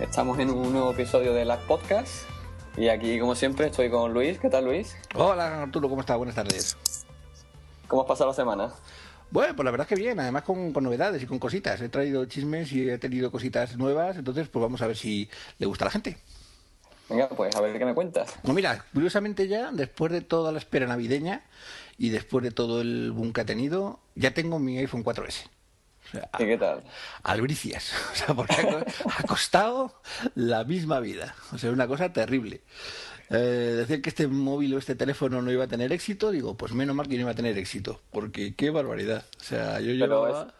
Estamos en un nuevo episodio de Lag Podcast. Y aquí, como siempre, estoy con Luis. ¿Qué tal, Luis? Hola, Arturo, ¿cómo estás? Buenas tardes. ¿Cómo has pasado la semana? Bueno, pues la verdad es que bien, además con, con, novedades y con cositas. He traído chismes y he tenido cositas nuevas, entonces pues vamos a ver si le gusta a la gente. Venga, pues a ver qué me cuentas. Pues mira, curiosamente ya, después de toda la espera navideña y después de todo el boom que ha tenido, ya tengo mi iPhone 4S. ¿Y qué tal? Albricias. O sea, porque ha costado la misma vida. O sea, una cosa terrible. Eh, decir que este móvil o este teléfono no iba a tener éxito, digo, pues menos mal que no iba a tener éxito. Porque qué barbaridad. O sea, yo Pero llevaba... es-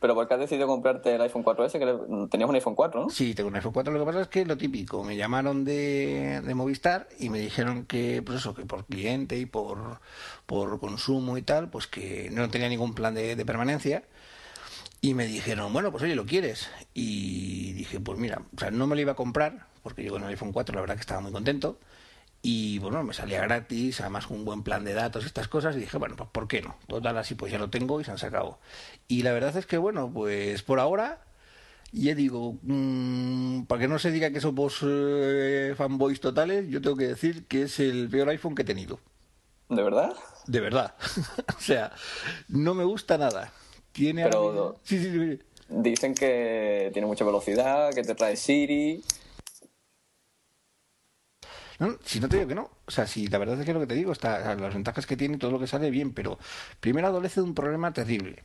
Pero ¿por qué has decidido comprarte el iPhone 4S? Que tenías un iPhone 4, ¿no? Sí, tengo un iPhone 4. Lo que pasa es que lo típico, me llamaron de, de Movistar y me dijeron que, pues eso, que por cliente y por, por consumo y tal, pues que no tenía ningún plan de, de permanencia. Y me dijeron, bueno, pues oye, ¿lo quieres? Y dije, pues mira, o sea, no me lo iba a comprar, porque yo con el iPhone 4 la verdad que estaba muy contento. Y bueno, me salía gratis, además con un buen plan de datos, estas cosas, y dije, bueno, pues ¿por qué no? Total, así pues ya lo tengo y se han sacado. Y la verdad es que, bueno, pues por ahora, ya digo, mm, para que no se diga que somos eh, fanboys totales, yo tengo que decir que es el peor iPhone que he tenido. ¿De verdad? De verdad. o sea, no me gusta nada. Tiene Pero- mismo- Sí, sí, sí. Dicen que tiene mucha velocidad, que te trae Siri. No, si no te digo que no. O sea, si la verdad es que lo que te digo, está, las ventajas que tiene, todo lo que sale bien, pero primero adolece de un problema terrible,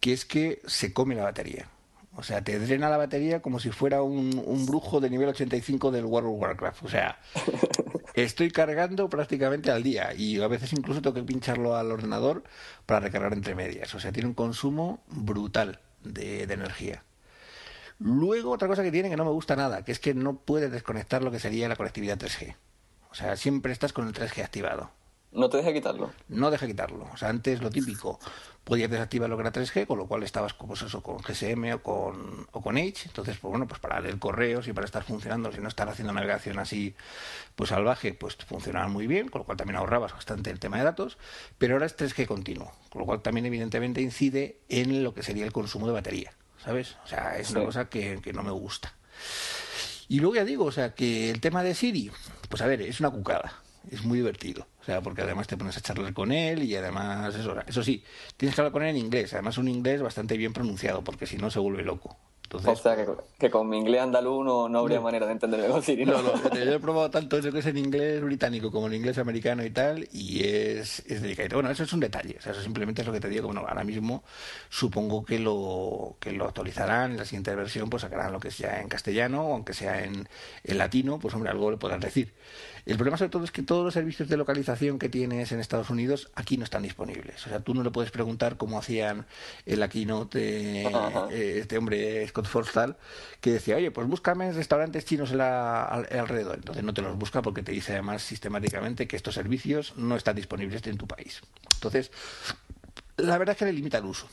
que es que se come la batería. O sea, te drena la batería como si fuera un, un brujo de nivel 85 del World of Warcraft. O sea, estoy cargando prácticamente al día y a veces incluso tengo que pincharlo al ordenador para recargar entre medias. O sea, tiene un consumo brutal de, de energía. Luego, otra cosa que tiene que no me gusta nada, que es que no puedes desconectar lo que sería la conectividad 3G. O sea, siempre estás con el 3G activado. No te deja quitarlo. No deja quitarlo. O sea, antes lo típico, podías desactivar lo que era 3G, con lo cual estabas pues eso, con GSM o con, o con Edge. Entonces, pues bueno, pues para leer correos y para estar funcionando, si no estar haciendo navegación así pues salvaje, pues funcionaba muy bien, con lo cual también ahorrabas bastante el tema de datos. Pero ahora es 3G continuo, con lo cual también evidentemente incide en lo que sería el consumo de batería. ¿Sabes? O sea, es una cosa que, que no me gusta. Y luego ya digo, o sea, que el tema de Siri, pues a ver, es una cucada, es muy divertido. O sea, porque además te pones a charlar con él y además, eso, eso sí, tienes que hablar con él en inglés, además un inglés bastante bien pronunciado, porque si no se vuelve loco. Entonces, O sea, que, que con mi inglés andaluz no, no habría No. manera de entenderme con Siri, ¿no? no, yo he probado tanto eso que es en inglés británico como en inglés americano y tal, y es, es delicado. Bueno, eso es un detalle, o sea, eso simplemente es lo que te digo, bueno, ahora mismo supongo que lo, que lo actualizarán, en la siguiente versión pues sacarán lo que sea en castellano, aunque sea en, en latino, pues hombre, algo le podrán decir. El problema sobre todo es que todos los servicios de localización que tienes en Estados Unidos aquí no están disponibles. O sea, tú no le puedes preguntar cómo hacían en la keynote eh, este hombre Scott Forstall, que decía, oye, pues búscame restaurantes chinos en la- al- alrededor. Entonces no te los busca porque te dice además sistemáticamente que estos servicios no están disponibles en tu país. Entonces, la verdad es que le limita el uso.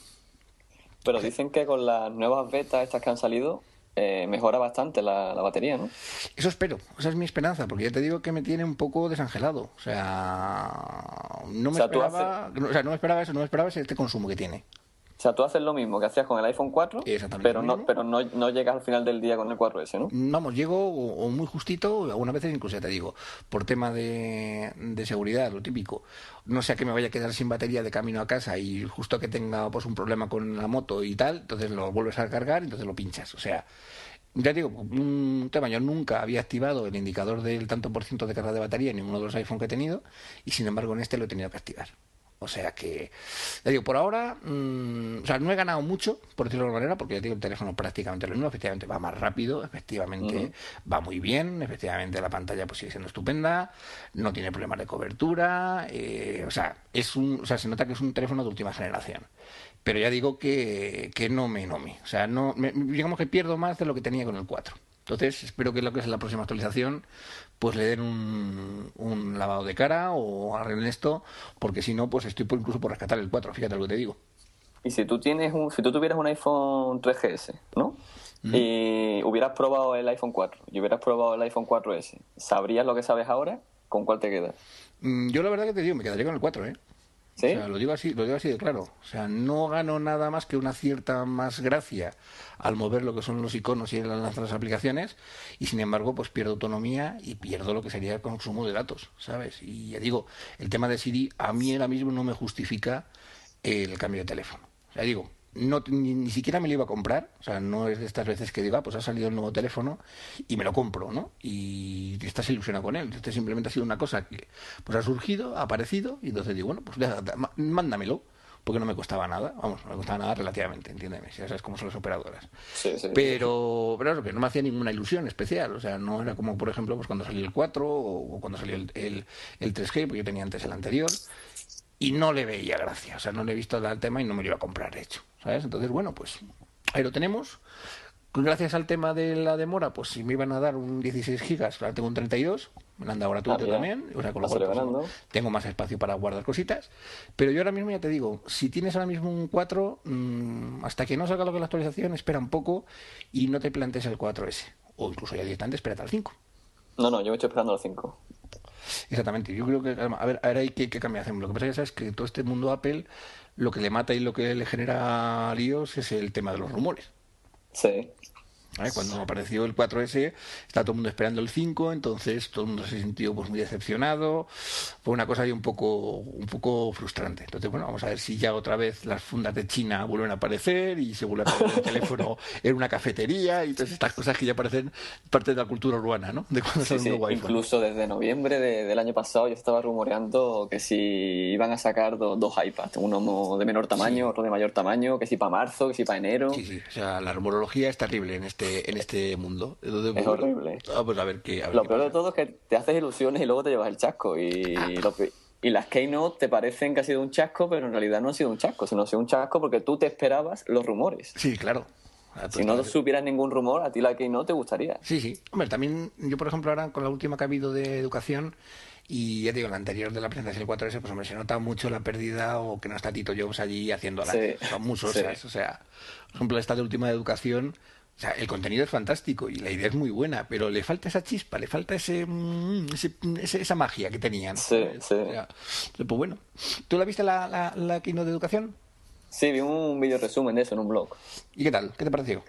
Pero dicen que con las nuevas betas estas que han salido, eh, mejora bastante la, la batería, ¿no? Eso espero, esa es mi esperanza, porque ya te digo que me tiene un poco desangelado. O sea, no me O sea, esperaba, o sea, no me esperaba eso, no me esperaba este consumo que tiene. O sea, tú haces lo mismo que hacías con el iPhone 4, Exactamente pero no, pero no, no llegas al final del día con el 4S, ¿no? Vamos, llego o, o muy justito, algunas veces incluso ya te digo, por tema de, de seguridad, lo típico. No sea que me vaya a quedar sin batería de camino a casa y justo que tenga pues un problema con la moto y tal, entonces lo vuelves a cargar y entonces lo pinchas. O sea, ya te digo, un tema, yo nunca había activado el indicador del tanto por ciento de carga de batería en ninguno de los iPhone que he tenido y sin embargo en este lo he tenido que activar. O sea que, ya digo, por ahora, mm, o sea, no he ganado mucho, por decirlo de alguna manera, porque ya digo, el teléfono prácticamente lo mismo, efectivamente va más rápido, efectivamente va muy bien, efectivamente la pantalla pues sigue siendo estupenda, no tiene problemas de cobertura, eh, o sea, es un, o sea, se nota que es un teléfono de última generación. Pero ya digo que, que no me, no me, o sea, no, me- digamos que pierdo más de lo que tenía con el 4. Entonces, espero que lo que es la próxima actualización, pues le den un, un lavado de cara o arreglen esto, porque si no, pues estoy por, incluso por rescatar el 4, fíjate lo que te digo. Y si tú tienes un, si tú tuvieras un iPhone 3GS, ¿no? Y hubieras probado el iPhone 4 y hubieras probado el iPhone 4S, ¿sabrías lo que sabes ahora? ¿Con cuál te quedas? Mm, Yo la verdad que te digo, me quedaría con el 4, ¿eh? O sea, lo digo así, lo digo así de claro. O sea, no gano nada más que una cierta más gracia al mover lo que son los iconos y lanzar las aplicaciones, y sin embargo, pues pierdo autonomía y pierdo lo que sería el consumo de datos, ¿sabes? Y ya digo, el tema de Siri a mí ahora mismo no me justifica el cambio de teléfono. O sea, digo, no, ni, siquiera me lo iba a comprar, o sea, no es de estas veces que diga, ah, pues ha salido el nuevo teléfono y me lo compro, ¿no? Y estás ilusionado con él. Este simplemente ha sido una cosa que pues ha surgido, ha aparecido, y entonces digo, bueno, pues mándamelo, porque no me costaba nada, vamos, no me costaba nada relativamente, entiéndeme, ya sabes cómo son las operadoras. pero, pero que no me hacía ninguna ilusión especial, o sea, no era como, por ejemplo, pues cuando salió el 4 o cuando salió el, el, el 3G, porque yo tenía antes el anterior, y no le veía gracia, o sea, no le he visto el tema y no me lo iba a comprar, de hecho, ¿sabes? Entonces, bueno, pues ahí lo tenemos. Gracias al tema de la demora, pues si me iban a dar un 16 gigas, ahora tengo un 32, me lo han dado gratuito ah, también, o sea, con lo cual, pues, tengo más espacio para guardar cositas. Pero yo ahora mismo ya te digo, si tienes ahora mismo un 4, mm, hasta que no salga lo que la actualización, espera un poco y no te plantes el 4S, o incluso ya directamente espérate al 5. No, no, yo me estoy esperando al 5. Exactamente, yo creo que, a ver, ahora hay que, que cambiar. Lo que pasa es que, todo este mundo Apple, lo que le mata y lo que le genera líos es el tema de los rumores. Sí. Cuando apareció el 4S, está todo el mundo esperando el 5, entonces todo el mundo se sintió pues muy decepcionado. Fue una cosa ahí un poco, un poco frustrante. Entonces, bueno, vamos a ver si ya otra vez las fundas de China vuelven a aparecer y se vuelve a el teléfono en una cafetería y todas estas cosas que ya parecen parte de la cultura urbana, ¿no? De cuando sí, sí. Incluso desde noviembre del año pasado yo estaba rumoreando que si iban a sacar dos iPads, uno de menor tamaño, otro de mayor tamaño, que si para marzo, que si para enero. Sí, sí, o sea, la rumorología es terrible en este en este mundo. es horrible. Ah, pues a ver qué. lo peor de todo es que te haces ilusiones y luego te llevas el chasco. Y, ah. y las Keynote te parecen que ha sido un chasco, pero en realidad no ha sido un chasco, sino ha sido un chasco porque tú te esperabas los rumores. Sí, claro. Si no supieras ningún rumor, a ti la Keynote te gustaría. Sí, sí. Hombre, también yo, por ejemplo, ahora con la última que ha habido de educación, y ya digo, la anterior de la presentación del 4S, pues hombre, se nota mucho la pérdida o que no está Tito Jobs allí haciendo Sí, Son muchos, O sea, por ejemplo, esta de última de educación, o sea, el contenido es fantástico y la idea es muy buena, pero le falta esa chispa, le falta ese, mm, esa magia que tenían. Sí, sí. pues bueno, ¿tú la viste la, la, la de educación? Sí, vi un vídeo resumen de eso en un blog. ¿Y qué tal? ¿Qué te pareció?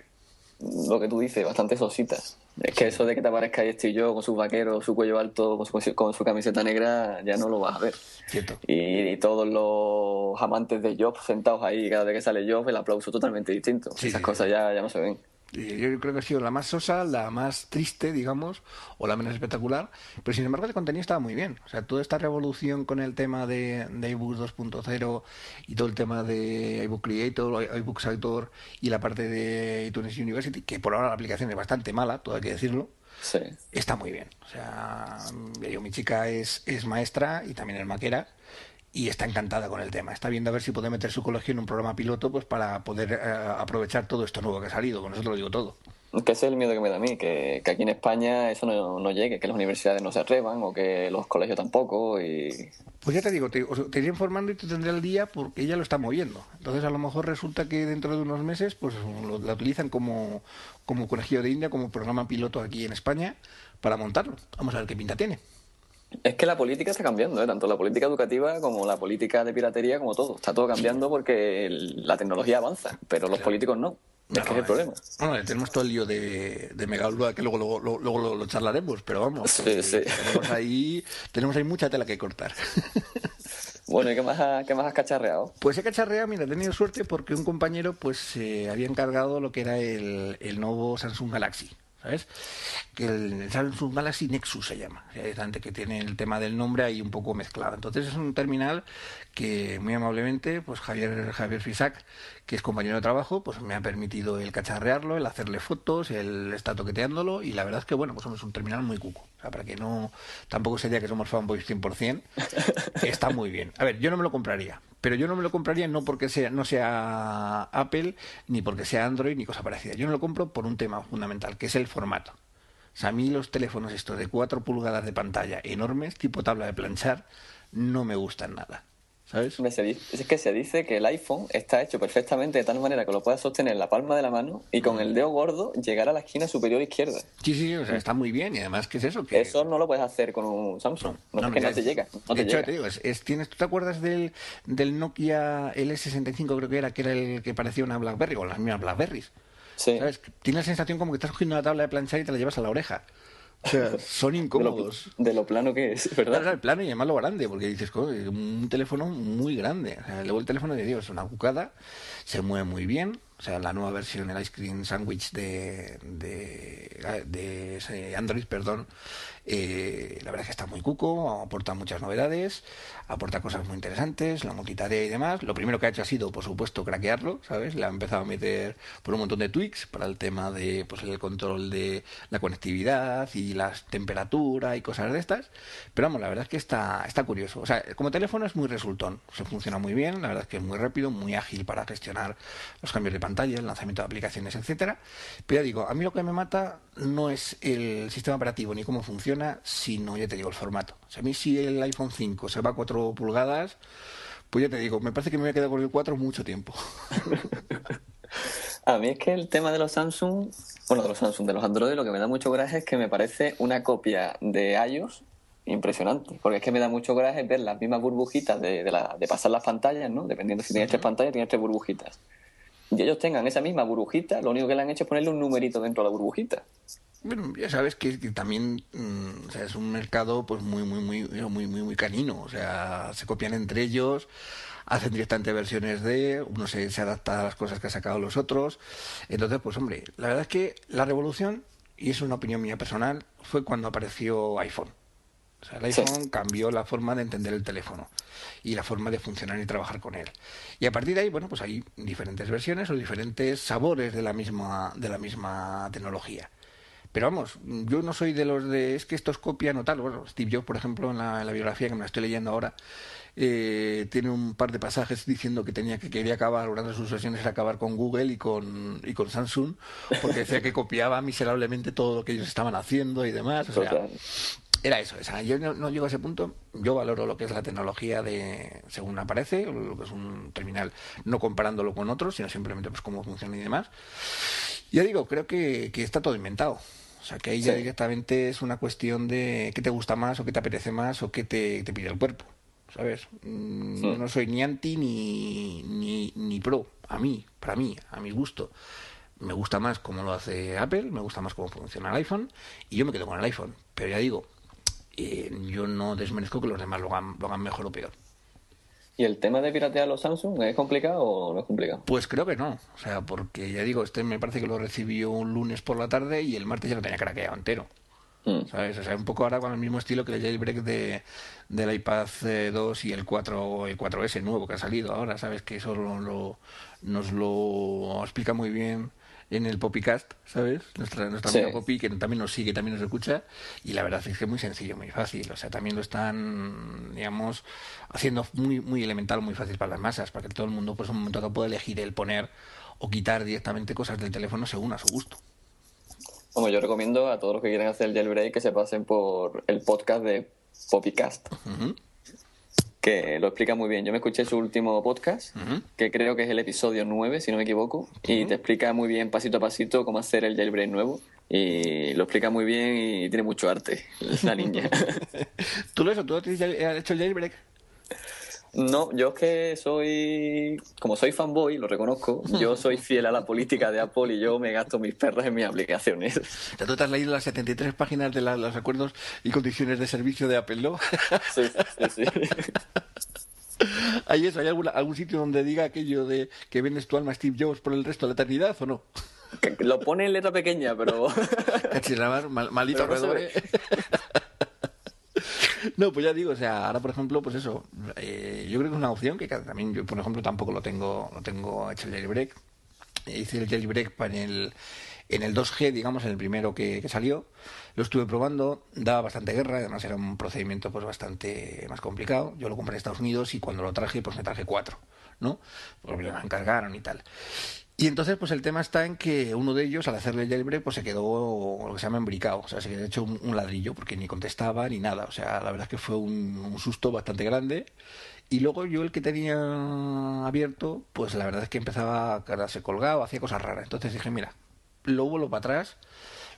Lo que tú dices, bastante sositas. Es que eso de que te aparezca ahí estoy yo con su vaquero, su cuello alto, con su, con su camiseta negra, ya no lo vas a ver. Cierto. Y, todos los amantes de Job sentados ahí, cada vez que sale Job, el aplauso totalmente distinto. Esas cosas ya, ya no se ven yo creo que ha sido la más sosa, la más triste, digamos, o la menos espectacular, pero sin embargo el contenido estaba muy bien. O sea, toda esta revolución con el tema de, de iBooks 2.0 y todo el tema de iBook Creator, iBooks Author y la parte de iTunes University, que por ahora la aplicación es bastante mala, todo hay que decirlo, está muy bien. O sea, yo, mi chica es, es maestra y también es maquera y está encantada con el tema. Está viendo a ver si puede meter su colegio en un programa piloto pues para poder eh, aprovechar todo esto nuevo que ha salido. Con eso te lo digo todo. Que ese es el miedo que me da a mí, que, aquí en España eso no, llegue, que las universidades no se atrevan o que los colegios tampoco. y Pues ya te digo, te, te iré informando y te tendré el día porque ella lo está moviendo. Entonces a lo mejor resulta que dentro de unos meses pues lo, la utilizan como, como colegio de India, como programa piloto aquí en España para montarlo. Vamos a ver qué pinta tiene. Es que la política está cambiando, ¿eh? tanto la política educativa como la política de piratería, como todo. Está todo cambiando porque la tecnología avanza, pero los políticos no. Es que es el problema. Bueno, tenemos todo el lío de, de que luego, luego, luego lo, charlaremos, pero vamos. Sí, sí. Tenemos ahí, tenemos ahí mucha tela que cortar. Bueno, ¿y qué más, qué más has cacharreado? Pues he cacharreado, mira, he tenido suerte porque un compañero pues se eh, había encargado lo que era el, el nuevo Samsung Galaxy. ¿Sabes? Que el Samsung Galaxy Nexus se llama, que tiene el tema del nombre ahí un poco mezclado. Entonces es un terminal que muy amablemente, pues Javier Javier Fisac, que es compañero de trabajo, pues me ha permitido el cacharrearlo, el hacerle fotos, el estar toqueteándolo y la verdad es que bueno, pues es un terminal muy cuco. O sea, para que no tampoco sería que somos fanboys 100%, está muy bien. A ver, yo no me lo compraría, pero yo no me lo compraría no porque sea, no sea Apple, ni porque sea Android, ni cosa parecida. Yo no lo compro por un tema fundamental, que es el formato. O sea, a mí los teléfonos estos de 4 pulgadas de pantalla enormes, tipo tabla de planchar, no me gustan nada. ¿Sabes? es que se dice que el iPhone está hecho perfectamente de tal manera que lo puedas sostener en la palma de la mano y con el dedo gordo llegar a la esquina superior izquierda. Sí, sí, o sea, está muy bien y además, ¿qué es eso? Que... Eso no lo puedes hacer con un Samsung. No, es que no te llega. de hecho, te digo, es, tienes, ¿tú te acuerdas del, del Nokia L65 creo que era, que era el que parecía una BlackBerry, con las mismas BlackBerries? Sí. ¿Sabes? Tienes la sensación como que estás cogiendo una tabla de planchar y te la llevas a la oreja. O sea, son incómodos. De lo, plano que es, ¿verdad? Claro, el plano y además lo grande, porque dices, un teléfono muy grande. O sea, luego el teléfono de Dios es una cucada, se mueve muy bien, o sea, la nueva versión, el Ice Cream Sandwich de, de, de Android, perdón, eh, la verdad es que está muy cuco, aporta muchas novedades, aporta cosas muy interesantes, la multitarea y demás. Lo primero que ha hecho ha sido, por supuesto, craquearlo, ¿sabes? Le ha empezado a meter por un montón de tweaks para el tema de pues el control de la conectividad y la temperatura y cosas de estas. Pero vamos, la verdad es que está, está curioso. O sea, como teléfono es muy resultón, se funciona muy bien, la verdad es que es muy rápido, muy ágil para gestionar los cambios de pantalla el lanzamiento de aplicaciones, etcétera. Pero ya digo, a mí lo que me mata no es el sistema operativo ni cómo funciona, sino, ya te digo, el formato. O sea, a mí si el iPhone 5 se va a 4 pulgadas, pues ya te digo, me parece que me voy a quedar con el 4 mucho tiempo. A mí es que el tema de los Samsung, bueno, de los Samsung, de los Android, lo que me da mucho coraje es que me parece una copia de iOS impresionante. Porque es que me da mucho coraje ver las mismas burbujitas de, de pasar las pantallas, ¿no? Dependiendo si tienes tres pantallas, tienes tres burbujitas y ellos tengan esa misma burbujita, lo único que le han hecho es ponerle un numerito dentro de la burbujita. Bueno, ya sabes que, también mm, es un mercado pues muy muy muy muy muy canino, o sea, se copian entre ellos, hacen directamente versiones de, uno se, se adapta a las cosas que ha sacado los otros. Entonces, pues hombre, la verdad es que la revolución, y es una opinión mía personal, fue cuando apareció iPhone. O sea, el iPhone cambió la forma de entender el teléfono y la forma de funcionar y trabajar con él. Y a partir de ahí, bueno, pues hay diferentes versiones o diferentes sabores de la misma, de la misma tecnología. Pero vamos, yo no soy de los de es que estos copian o tal. Bueno, Steve Jobs, por ejemplo, en la, biografía que me la estoy leyendo ahora, eh, tiene un par de pasajes diciendo que tenía que quería acabar, una de sus sesiones era acabar con Google y con, y con Samsung, porque decía que copiaba miserablemente todo lo que ellos estaban haciendo y demás. O sea, era eso, yo no, llego a ese punto, yo valoro lo que es la tecnología de según aparece, lo que es un terminal, no comparándolo con otros, sino simplemente pues cómo funciona y demás. Ya digo, creo que, está todo inventado. O sea, que ahí ya directamente es una cuestión de qué te gusta más o qué te apetece más o qué te, pide el cuerpo. ¿Sabes? Mm, no soy ni anti ni, ni, ni pro. A mí, para mí, a mi gusto me gusta más cómo lo hace Apple, me gusta más cómo funciona el iPhone y yo me quedo con el iPhone. Pero ya digo, yo no desmerezco que los demás lo hagan, mejor o peor. ¿Y el tema de piratear los Samsung es complicado o no es complicado? Pues creo que no. O sea, porque ya digo, este me parece que lo recibió un lunes por la tarde y el martes ya lo tenía craqueado entero. Mm. ¿Sabes? O sea, un poco ahora con el mismo estilo que el jailbreak de, del iPad 2 y el 4 el 4S nuevo que ha salido ahora, ¿sabes? Que eso lo, nos lo explica muy bien en el Poppycast, ¿sabes? Nuestra, nuestra amiga Poppy, que también nos sigue, también nos escucha, y la verdad es que es muy sencillo, muy fácil. O sea, también lo están, digamos, haciendo muy, muy elemental, muy fácil para las masas, para que todo el mundo, pues, en un momento dado pueda elegir el poner o quitar directamente cosas del teléfono según a su gusto. Como yo recomiendo a todos los que quieren hacer el jailbreak que se pasen por el podcast de Poppycast que lo explica muy bien. Yo me escuché su último podcast, que creo que es el episodio 9, si no me equivoco, y te explica muy bien pasito a pasito cómo hacer el jailbreak nuevo. Y lo explica muy bien y tiene mucho arte, la niña. ¿Tú lo has hecho? ¿Tú has hecho el jailbreak? No, yo es que soy, como soy fanboy, lo reconozco, yo soy fiel a la política de Apple y yo me gasto mis perras en mis aplicaciones. ¿Tú te has leído las 73 páginas de los acuerdos y condiciones de servicio de Apple, no? Sí, sí, sí. ¿Hay eso? ¿Hay algún sitio donde diga aquello de que vendes tu alma a Steve Jobs por el resto de la eternidad o no? lo pone en letra pequeña, pero... Mal, malito pero No, pues ya digo, o sea, ahora por ejemplo, pues eso, eh, yo creo que es una opción que también yo, por ejemplo, tampoco lo tengo, lo tengo hecho el jailbreak. Hice el jailbreak en el, en el 2G, digamos, en el primero que, salió. Lo estuve probando, daba bastante guerra, además era un procedimiento pues bastante más complicado. Yo lo compré en Estados Unidos y cuando lo traje, pues me traje cuatro, ¿no? Porque me encargaron y tal. Y entonces, pues el tema está en que uno de ellos, al hacerle el jailbreak, pues se quedó lo que se llama embricado. O sea, se quedó hecho un, ladrillo porque ni contestaba ni nada. O sea, la verdad es que fue un, susto bastante grande. Y luego yo el que tenía abierto, pues la verdad es que empezaba a quedarse colgado, hacía cosas raras. Entonces dije, mira, lo vuelvo para atrás,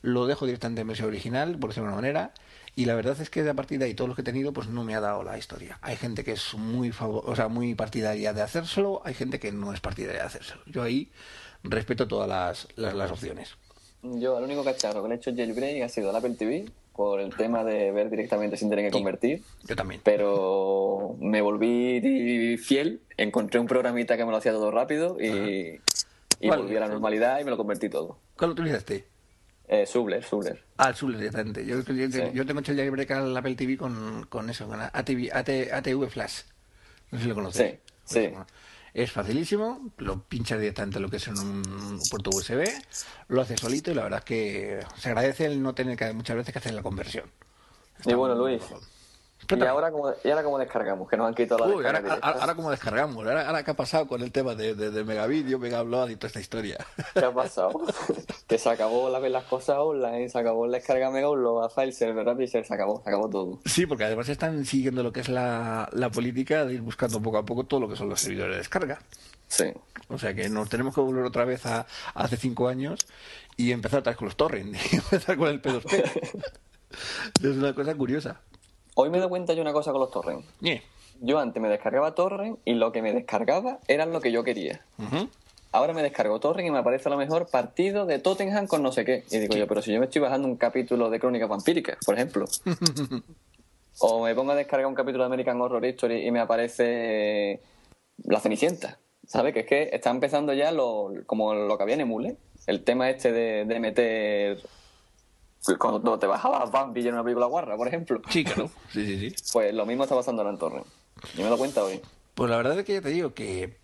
lo dejo directamente en versión original, por decirlo de una manera, y la verdad es que a partir de ahí, todos los que he tenido, pues no me ha dado la historia. Hay gente que es muy, favor o sea, muy partidaria de hacérselo, hay gente que no es partidaria de hacérselo. Yo ahí respeto todas las, las, opciones. Yo, el único cacharro que le he hecho jailbreak ha sido el Apple TV, por el tema de ver directamente sin tener que convertir. Yo también. Pero me volví fiel, encontré un programita que me lo hacía todo rápido y, y volví a la normalidad y me lo convertí todo. ¿Cuál lo utilizaste? Eh, Subler, Subler. Ah, el Subler directamente. Yo, yo, tengo hecho el jailbreak al Apple TV con, con eso, con ATV, ATV Flash. No sé si lo conoces. Sí, sí. Es facilísimo, lo pinchas directamente lo que es en un puerto USB, lo haces solito y la verdad es que se agradece el no tener que muchas veces que hacer la conversión. y bueno, Luis, ¿Y ahora, cómo, ¿Y ahora cómo descargamos? Que nos han quitado la Uy, ahora, ahora, cómo descargamos. Ahora, ahora, qué ha pasado con el tema de, de, de Megavideo, Megaupload y toda esta historia. ¿Qué ha pasado? que se acabó la las cosas online, se acabó la descarga Megaupload, a file server, Rapid se acabó, se acabó todo. Sí, porque además están siguiendo lo que es la, la política de ir buscando poco a poco todo lo que son los servidores de descarga. Sí. O sea que nos tenemos que volver otra vez a, hace cinco años y empezar otra vez con los torrents y empezar con el P2P. es una cosa curiosa. Hoy me doy cuenta yo una cosa con los torrents. Yo antes me descargaba torrent y lo que me descargaba era lo que yo quería. Ahora me descargo torrent y me aparece a lo mejor partido de Tottenham con no sé qué. Y digo yo, pero si yo me estoy bajando un capítulo de Crónicas Vampíricas, por ejemplo. o me pongo a descargar un capítulo de American Horror History y me aparece La Cenicienta. ¿Sabes? Que es que está empezando ya lo, como lo que había en Emule. El tema este de, de meter cuando te bajabas Bambi en una película guarra, por ejemplo. Sí, claro. Sí, sí, sí. Pues lo mismo está pasando en Torre. Yo me lo cuenta hoy. Pues la verdad es que ya te digo que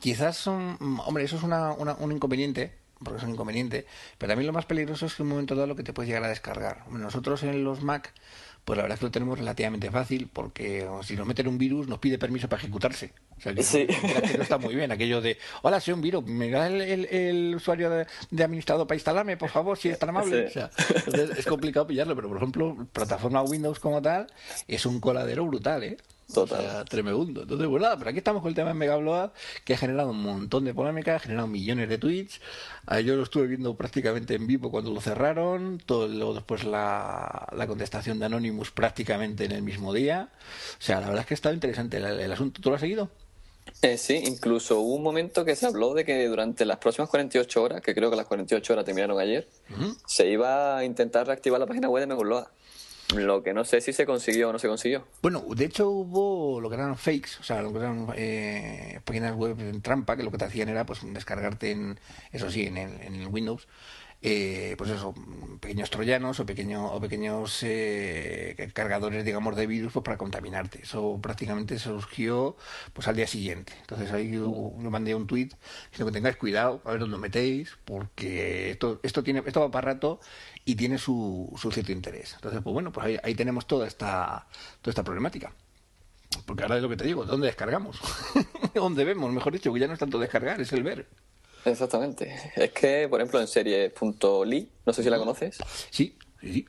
quizás son... Hombre, eso es una, un inconveniente, porque es un inconveniente, pero también lo más peligroso es que en un momento dado lo que te puedes llegar a descargar. Nosotros en los Mac pues la verdad es que lo tenemos relativamente fácil porque si nos meten un virus nos pide permiso para ejecutarse. O sea, sí. que no está muy bien aquello de, hola, soy un virus, me da el, usuario de, administrador para instalarme, por favor, si es tan amable. O sea, es complicado pillarlo, pero por ejemplo, plataforma Windows como tal es un coladero brutal, ¿eh? Total. tremendo. Entonces, pues nada, pero aquí estamos con el tema de Megabload, que ha generado un montón de polémica, ha generado millones de tweets. Ah, yo lo estuve viendo prácticamente en vivo cuando lo cerraron, todo luego después la, la contestación de Anonymous prácticamente en el mismo día. O sea, la verdad es que ha estado interesante el, asunto. ¿Tú lo has seguido? Eh, sí, incluso hubo un momento que se habló de que durante las próximas 48 horas, que creo que las 48 horas terminaron ayer, se iba a intentar reactivar la página web de Megabload. Lo que no sé si se consiguió o no se consiguió. Bueno, de hecho hubo lo que eran fakes, o sea, lo que eran eh, páginas web en trampa, que lo que te hacían era pues descargarte en, eso sí, en el, en el Windows, eh, pues eso, pequeños troyanos o, pequeño, o pequeños eh, cargadores, digamos, de virus pues, para contaminarte. Eso prácticamente surgió pues al día siguiente. Entonces ahí yo, mandé un tweet diciendo que tengáis cuidado a ver dónde metéis, porque esto, esto, tiene, esto va para rato y tiene su, su cierto interés. Entonces, pues bueno, pues ahí, tenemos toda esta, toda esta problemática. Porque ahora es lo que te digo, ¿dónde descargamos? ¿Dónde vemos? Mejor dicho, que ya no es tanto descargar, es el ver. Exactamente. Es que, por ejemplo, en serie.ly, no sé si la conoces. Sí, sí,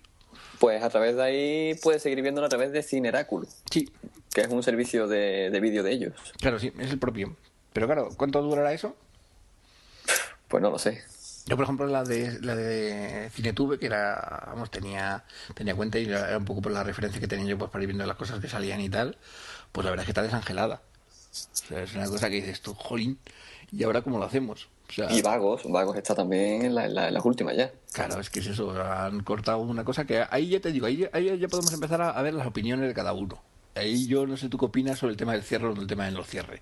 Pues a través de ahí puedes seguir viéndolo a través de Cineráculo. Sí. Que es un servicio de, de vídeo de ellos. Claro, sí, es el propio. Pero claro, ¿cuánto durará eso? Pues no lo sé. Yo, por ejemplo, la de la de Cinetube, que era, vamos, tenía, tenía cuenta y era un poco por la referencia que tenía yo pues, para ir viendo las cosas que salían y tal, pues la verdad es que está desangelada. O sea, es una cosa que dices tú, jolín, ¿y ahora cómo lo hacemos? Y Vagos, Vagos está también en, la, las últimas ya. Claro, es que es eso, han cortado una cosa que ahí ya te digo, ahí, ahí ya podemos empezar a, ver las opiniones de cada uno. Ahí yo no sé tú qué opinas sobre el tema del cierre o del tema de los cierre.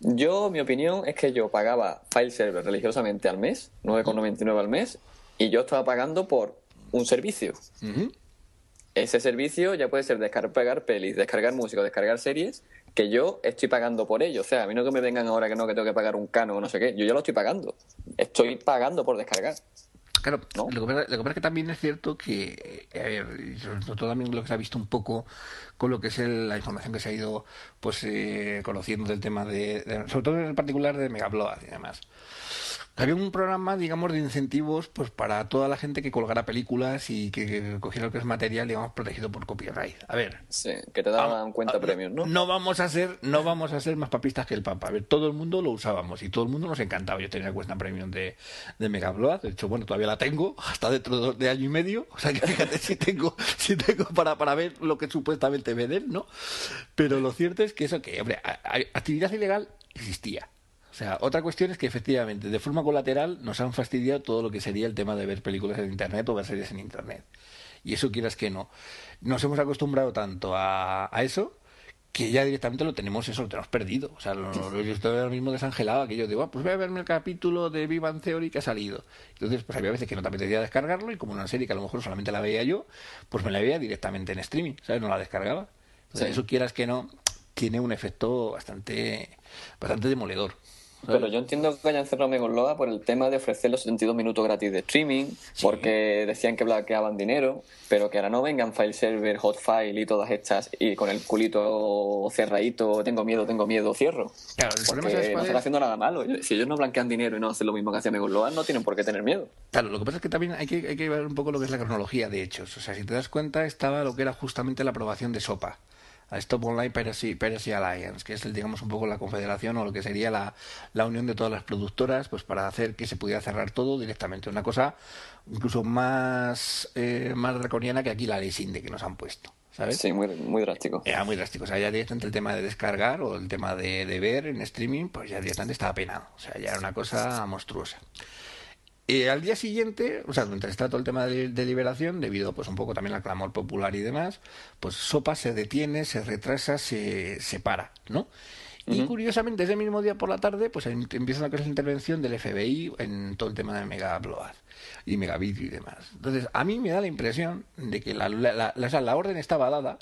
Yo, mi opinión es que yo pagaba file server religiosamente al mes, 9,99 al mes, y yo estaba pagando por un servicio. Ese servicio ya puede ser descargar pelis, descargar música, descargar series, que yo estoy pagando por ello. O sea, a mí no que me vengan ahora que no, que tengo que pagar un cano o no sé qué. Yo ya lo estoy pagando. Estoy pagando por descargar. Claro, lo, que pasa, es que también es cierto que, a ver, sobre todo también lo que se ha visto un poco con lo que es la información que se ha ido pues eh, conociendo del tema de, sobre todo en particular de Megabload y demás. Había un programa, digamos, de incentivos pues para toda la gente que colgara películas y que, cogiera lo que es material, digamos, protegido por copyright. A ver. Sí, que te daban cuenta premios, ¿no? No vamos a ser, no vamos a ser más papistas que el Papa. A ver, todo el mundo lo usábamos y todo el mundo nos encantaba. Yo tenía cuenta premium de, de Mega De hecho, bueno, todavía la tengo hasta dentro de año y medio. O sea que fíjate si tengo, si tengo para, para ver lo que supuestamente venden, ¿no? Pero lo cierto es que eso que, hombre, actividad ilegal existía sea, otra cuestión es que efectivamente, de forma colateral, nos han fastidiado todo lo que sería el tema de ver películas en Internet o ver series en Internet. Y eso quieras que no. Nos hemos acostumbrado tanto a, eso que ya directamente lo tenemos eso, lo tenemos perdido. O sea, lo, yo estoy ahora mismo desangelado, que yo digo, ah, pues voy a verme el capítulo de Vivan Theory que ha salido. Entonces, pues había veces que no te apetecía descargarlo y como una serie que a lo mejor solamente la veía yo, pues me la veía directamente en streaming, ¿sabes? No la descargaba. Entonces, eso quieras que no, tiene un efecto bastante, bastante demoledor. Pero yo entiendo que hayan cerrado Megaloa por el tema de ofrecer los 72 minutos gratis de streaming, porque decían que blanqueaban dinero, pero que ahora no vengan file server, hot file y todas estas y con el culito cerradito, tengo miedo, tengo miedo, cierro. Claro, el problema es no están haciendo nada malo. Si ellos no blanquean dinero y no hacen lo mismo que hacía Megaloa, no tienen por qué tener miedo. Claro, lo que pasa es que también hay que, hay que ver un poco lo que es la cronología de hechos. O sea, si te das cuenta, estaba lo que era justamente la aprobación de SOPA a Stop Online Piracy, Piracy Alliance, que es el, digamos un poco la confederación o lo que sería la, la, unión de todas las productoras, pues para hacer que se pudiera cerrar todo directamente. Una cosa incluso más, eh, más draconiana que aquí la ley SINDE que nos han puesto. ¿sabes? Sí, muy, muy drástico. Era muy drástico. O sea, ya directamente el tema de descargar o el tema de, de ver en streaming, pues ya directamente estaba penado. O sea, ya era una cosa monstruosa. Al día siguiente, o sea, mientras está todo el tema de, liberación, debido pues un poco también al clamor popular y demás, pues Sopa se detiene, se retrasa, se, se para, ¿no? Y curiosamente, ese mismo día por la tarde, pues em, empieza la intervención del FBI en todo el tema de Mega Blood y Megabit y demás. Entonces, a mí me da la impresión de que la, la, la, la orden estaba dada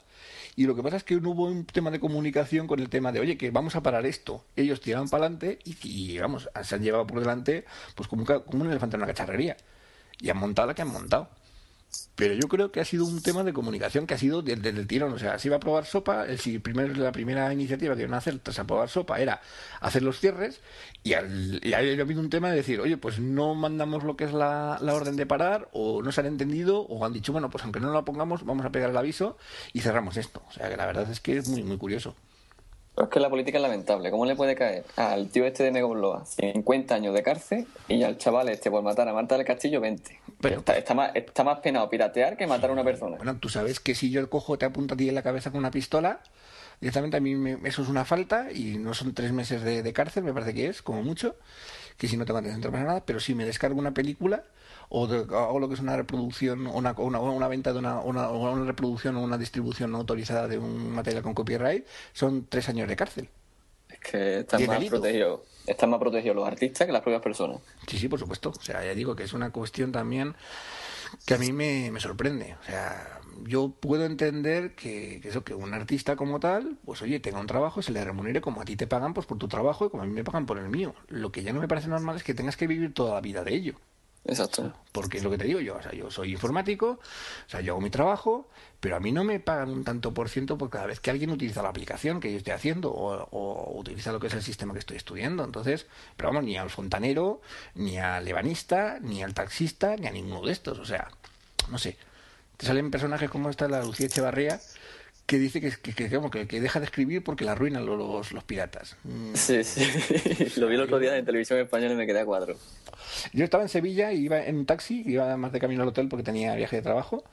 y lo que pasa es que no hubo un tema de comunicación con el tema de, oye, que vamos a parar esto. Ellos tiraban para adelante y, vamos, se han llevado por delante pues como un, como un elefante en una cacharrería. Y han montado la que han montado. Pero yo creo que ha sido un tema de comunicación que ha sido desde el tirón. O sea, se iba a probar sopa, el, primer, la primera iniciativa que iban a hacer tras aprobar sopa era hacer los cierres y, al, ha habido un tema de decir, oye, pues no mandamos lo que es la, la, orden de parar o no se han entendido o han dicho, bueno, pues aunque no la pongamos, vamos a pegar el aviso y cerramos esto. O sea, que la verdad es que es muy, muy curioso. Es que la política es lamentable. ¿Cómo le puede caer al tío este de Megoloa 50 años de cárcel y al chaval este por matar a Marta del Castillo 20? Pero, está, más, está más penado piratear que matar a una persona. Bueno, tú sabes que si yo cojo, te apunto a ti en la cabeza con una pistola, directamente a mí eso es una falta y no son tres meses de, cárcel, me parece que es, como mucho, que si no tengo atención para nada, pero si me descargo una película o hago lo que es una reproducción, una, una, una venta de una, una, una reproducción o una distribución no autorizada de un material con copyright, son tres años de cárcel. Es que están más protegidos están más protegidos los artistas que las propias personas. Sí, sí, por supuesto. O sea, ya digo que es una cuestión también que a mí me, me sorprende. O sea, yo puedo entender que, que, eso, que un artista como tal, pues oye, tenga un trabajo, se le remunere como a ti te pagan pues por tu trabajo y como a mí me pagan por el mío. Lo que ya no me parece normal es que tengas que vivir toda la vida de ello. Exacto. Porque es lo que te digo yo, o sea, yo soy informático, o sea, yo hago mi trabajo, pero a mí no me pagan un tanto por ciento por cada vez que alguien utiliza la aplicación que yo estoy haciendo o, utiliza lo que es el sistema que estoy estudiando. Entonces, pero vamos, ni al fontanero, ni al ebanista, ni al taxista, ni a ninguno de estos. O sea, no sé. Te salen personajes como esta, la Lucía Echevarría, que dice que, que, que, que, deja de escribir porque la arruinan los, los, piratas. Mm. Sí, sí. Lo vi el otro día en televisión española y me quedé a cuatro. Yo estaba en Sevilla y iba en un taxi, iba más de camino al hotel porque tenía viaje de trabajo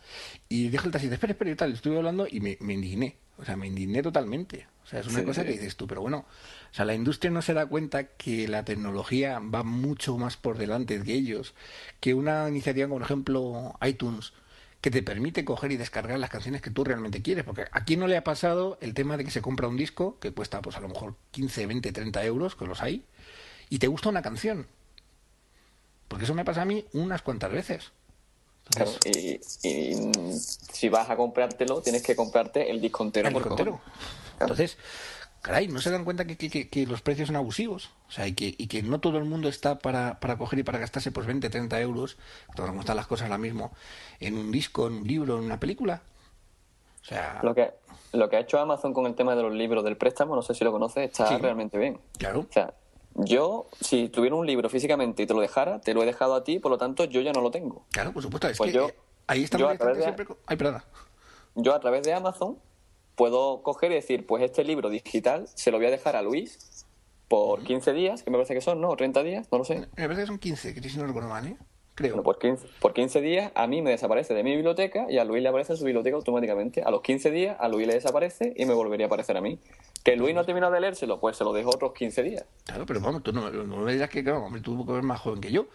y dije el taxi, espera, espera y tal, estuve hablando y me, me, indigné. O sea, me indigné totalmente. O sea, es una cosa que dices tú, pero bueno, o sea, la industria no se da cuenta que la tecnología va mucho más por delante de ellos, que una iniciativa como por ejemplo iTunes, que te permite coger y descargar las canciones que tú realmente quieres. Porque aquí no le ha pasado el tema de que se compra un disco que cuesta pues a lo mejor 15, 20, 30 euros, que los hay, y te gusta una canción. Porque eso me pasa a mí unas cuantas veces. claro, y, si vas a comprártelo, tienes que comprarte el disco entero. El disco entero. Entonces, caray, no se dan cuenta que, que, los precios son abusivos. O sea, y que, y que no todo el mundo está para, para coger y para gastarse pues 20, 30 euros, como están las cosas ahora mismo, en un disco, en un libro, en una película. O sea... Lo que, lo que ha hecho Amazon con el tema de los libros del préstamo, no sé si lo conoces, está realmente bien. Claro. O sea, Yo, si tuviera un libro físicamente y te lo dejara, te lo he dejado a ti, por lo tanto yo ya no lo tengo. Claro, por supuesto. Es Pues que yo- eh, ahí está yo a través distante de- siempre. Ay, perdona. Yo a través de Amazon puedo coger y decir, pues este libro digital se lo voy a dejar a Luis por 15 días, que me parece que son, ¿no? O 30 días, no lo sé. Me parece que son 15, que si no recuerdo mal, ¿eh? Creo. Bueno, por 15, por 15 días a mí me desaparece de mi biblioteca y a Luis le aparece en su biblioteca automáticamente. A los 15 días a Luis le desaparece y me volvería a aparecer a mí. Que Luis no ha terminado de leérselo, pues se lo dejo otros 15 días. Claro, pero vamos, tú no, no me dirás que, claro, hombre, tú eres más joven que yo,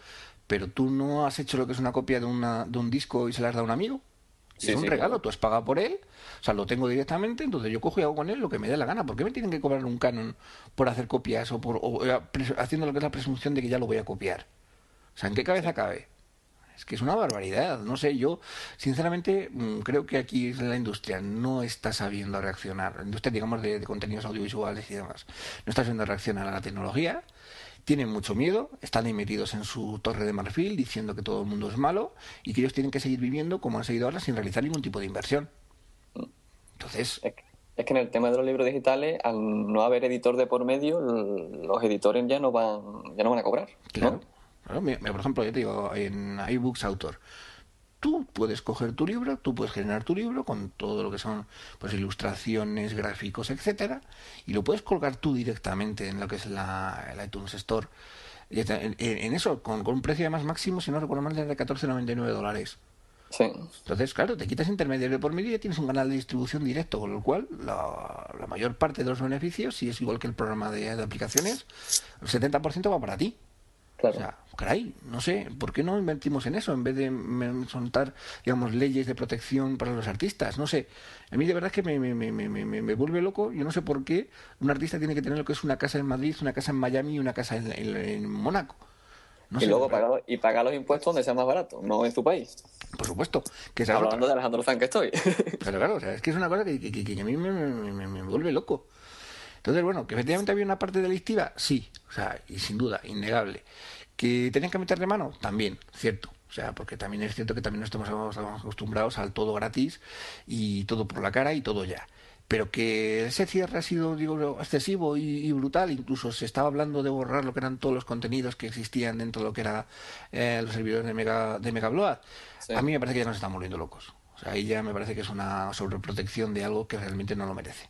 pero tú no has hecho lo que es una copia de, una, de un disco y se la has dado a un amigo. Sí, es un sí, regalo, claro. tú has pagado por él, o sea, lo tengo directamente, entonces yo cojo y hago con él lo que me dé la gana. ¿Por qué me tienen que cobrar un canon por hacer copias o, por, o, eh, haciendo lo que es la presunción de que ya lo voy a copiar? O sea, ¿en qué cabeza cabe? Es que es una barbaridad. No sé, yo sinceramente mm, creo que aquí la industria no está sabiendo reaccionar. La industria, digamos, de, de contenidos audiovisuales y demás. No está sabiendo reaccionar a la tecnología. Tienen mucho miedo, están ahí metidos en su torre de marfil diciendo que todo el mundo es malo y que ellos tienen que seguir viviendo como han seguido ahora sin realizar ningún tipo de inversión. Entonces, Es que, es que en el tema de los libros digitales, al no haber editor de por medio, los editores ya no van, ya no van a cobrar. ¿no? Claro. por ejemplo, yo te digo, en iBooks Autor, tú puedes coger tu libro, tú puedes generar tu libro con todo lo que son pues ilustraciones, gráficos, etcétera, y lo puedes colgar tú directamente en lo que es la, el iTunes Store. En, en- en eso, con, con un precio además máximo, si no recuerdo mal, de 14,99 dólares. Sí. Entonces, claro, te quitas intermediario por medio y ya tienes un canal de distribución directo, con lo cual la, la mayor parte de los beneficios, si es igual que el programa de, de aplicaciones, el 70% va para ti. Claro. O sea, caray, no sé, ¿por qué no invertimos en eso en vez de soltar, digamos, leyes de protección para los artistas? No sé, a mí de verdad es que me, me, me, me, me- me vuelve loco, yo no sé por qué un artista tiene que tener lo que es una casa en Madrid, una casa en Miami y una casa en, en- en Mónaco. No y sé, luego pagar, y pagar los impuestos donde sea más barato, no en su país. por supuesto, que es otra. Hablando de Alejandro Zan que estoy. Pero claro, o sea, es que es una cosa que, que- que- que a mí me, me- me- me vuelve loco. Entonces, bueno, que efectivamente había una parte delictiva, sí, o sea, y sin duda, innegable. Que tenían que meterle mano, también, cierto. O sea, porque también es cierto que también no estamos estamos acostumbrados al todo gratis y todo por la cara y todo ya. Pero que ese cierre ha sido, digo, excesivo y, y brutal. Incluso se estaba hablando de borrar lo que eran todos los contenidos que existían dentro de lo que era eh, los servidores de Mega, de Megabload. Sí. A mí me parece que ya nos están volviendo locos. O sea, ahí ya me parece que es una sobreprotección de algo que realmente no lo merece.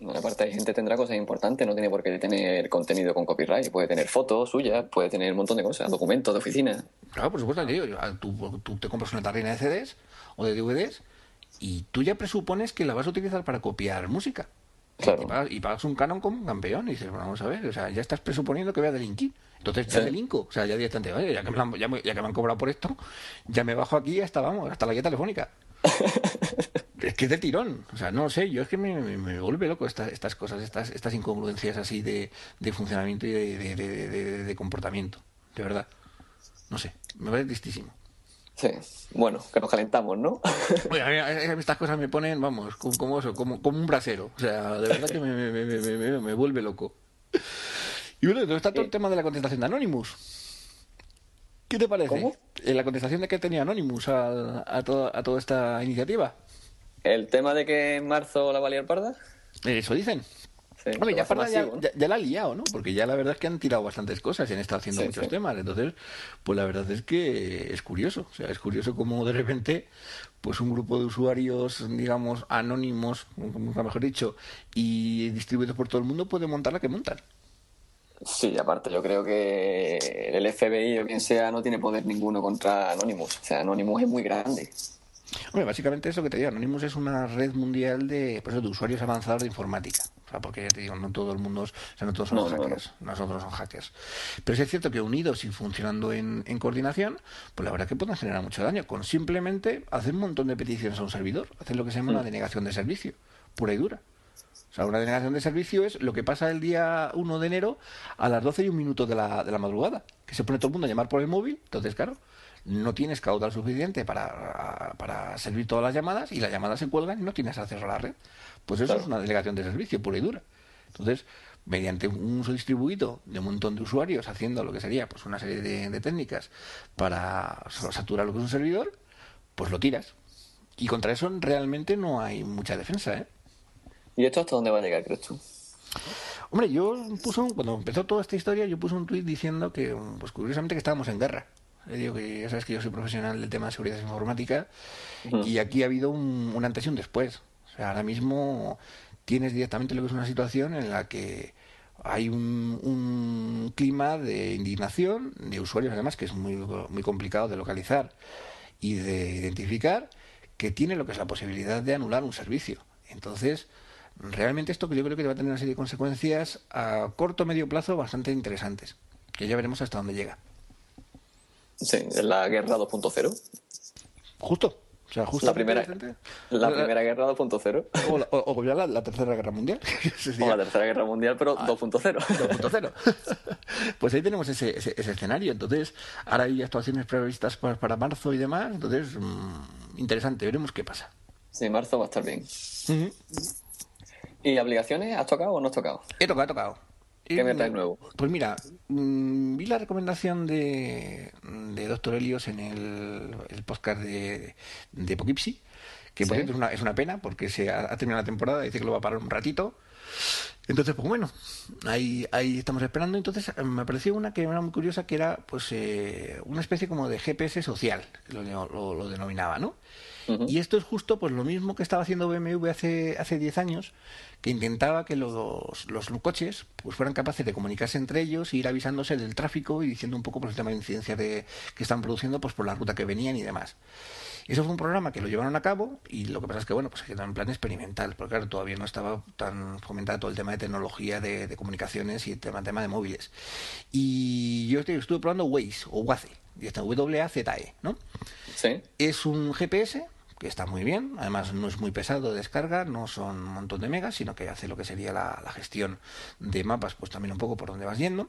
Bueno, aparte, hay gente tendrá cosas importantes, no tiene por qué tener contenido con copyright. Puede tener fotos suyas, puede tener un montón de cosas, documentos de oficina. Claro, por supuesto, tío. Tú, tú te compras una tarrina de CDs o de DVDs y tú ya presupones que la vas a utilizar para copiar música. Claro. Y, pagas, y pagas un canon como un campeón y dices, bueno, vamos a ver, o sea, ya estás presuponiendo que voy a delinquir. Entonces ya Sí. delinco, o sea, ya directamente, oye, ya que, me han- ya, me, ya que me han cobrado por esto, ya me bajo aquí hasta, vamos, hasta la guía telefónica. es que es de tirón, o sea, no sé, yo es que me, me- me vuelve loco esta- estas cosas, estas, estas incongruencias así de, de funcionamiento y de, de- de- comportamiento, de verdad. No sé, me parece tristísimo. Sí. Bueno, que nos calentamos, ¿no? Oye, a mí, a mí estas cosas me ponen, vamos, como, como eso, como, como un brasero. O sea, de verdad que me, me, me, me- me- me vuelve loco. Y bueno, entonces está todo el tema de la contestación de Anonymous. ¿Qué te parece? ¿Cómo? Eh, La contestación de que tenía Anonymous a, a, toda, a toda esta iniciativa. El tema de que en marzo la va a liar parda. Eso dicen. Sí, Hombre, lo ya, la ha liado, ¿no? Porque ya la verdad es que han tirado bastantes cosas y han estado haciendo Sí, muchos sí. temas. Entonces, pues la verdad es que es curioso. O sea, es curioso como de repente, pues un grupo de usuarios, digamos, anónimos, mejor dicho, y distribuidos por todo el mundo puede montar la que montan. Sí, aparte yo creo que el FBI o quien sea no tiene poder ninguno contra Anonymous. O sea, Anonymous es muy grande. Hombre, básicamente eso que te digo, Anonymous es una red mundial de, pues, de usuarios avanzados de informática. O sea, porque ya te digo, no todo el mundo, es- o sea, no todos son No, no, no. hackers, no, todos son hackers. Pero sí es cierto que unidos y funcionando en, en coordinación, pues la verdad que pueden generar mucho daño con simplemente hacer un montón de peticiones a un servidor, hacer lo que se llama una denegación de servicio, pura y dura. O sea, una denegación de servicio es lo que pasa el día 1 de enero a las 12 y un minuto de la, de la madrugada, que se pone todo el mundo a llamar por el móvil, entonces claro, no tienes caudal suficiente para, para servir todas las llamadas y las llamadas se cuelgan y no tienes acceso a la red. Pues eso Claro. es una delegación de servicio pura y dura. Entonces, mediante un uso distribuido de un montón de usuarios haciendo lo que sería pues una serie de, de técnicas para saturar lo que es un servidor, pues lo tiras. Y contra eso realmente no hay mucha defensa, ¿eh? ¿Y esto hasta dónde va a llegar, crees tú? Hombre, yo puse un, cuando empezó toda esta historia, yo puse un tuit diciendo que, pues curiosamente, que estábamos en guerra. Digo que ya sabes que yo soy profesional del tema de seguridad informática y aquí ha habido un, un antes y un después. O sea, ahora mismo tienes directamente lo que es una situación en la que hay un, un, clima de indignación de usuarios, además, que es muy, muy complicado de localizar y de identificar, que tiene lo que es la posibilidad de anular un servicio. Entonces, realmente esto que yo creo que va a tener una serie de consecuencias a corto o medio plazo bastante interesantes, que ya veremos hasta dónde llega. Sí, la guerra 2.0. Justo. O sea, justo la primera, la, primera guerra 2.0. O, la, o, ya la, tercera guerra mundial. o la tercera guerra mundial, pero 2.0. Ah, 2.0. pues ahí tenemos ese, ese, escenario. Entonces, ahora hay actuaciones previstas para, para marzo y demás. Entonces, mmm, interesante. Veremos qué pasa. Sí, marzo va a estar bien. ¿Y aplicaciones? ¿Has tocado o no has tocado? He tocado, he tocado. ¿Qué me traes nuevo? Pues mira, mmm, vi la recomendación de, de Doctor Helios en el, el podcast de, de Poughkeepsie, que por cierto es una, es una pena porque se ha, ha, terminado la temporada, dice que lo va a parar un ratito. Entonces, pues bueno, ahí, ahí estamos esperando. Entonces me pareció una que era muy curiosa, que era pues eh, una especie como de GPS social, lo, lo, lo denominaba, ¿no? Y esto es justo pues lo mismo que estaba haciendo BMW hace hace 10 años, que intentaba que los, los coches pues fueran capaces de comunicarse entre ellos, e ir avisándose del tráfico y diciendo un poco por pues, el tema de incidencia de, que están produciendo pues por la ruta que venían y demás. Eso fue un programa que lo llevaron a cabo y lo que pasa es que, bueno, pues quedó en plan experimental, porque claro, todavía no estaba tan fomentado todo el tema de tecnología, de, de comunicaciones y el tema, tema de móviles. Y yo estuve probando Waze o Waze, y está W-A-Z-E, ¿no? Sí. Es un GPS que está muy bien, además no es muy pesado de descarga, no son un montón de megas, sino que hace lo que sería la, gestión de mapas, pues también un poco por donde vas yendo.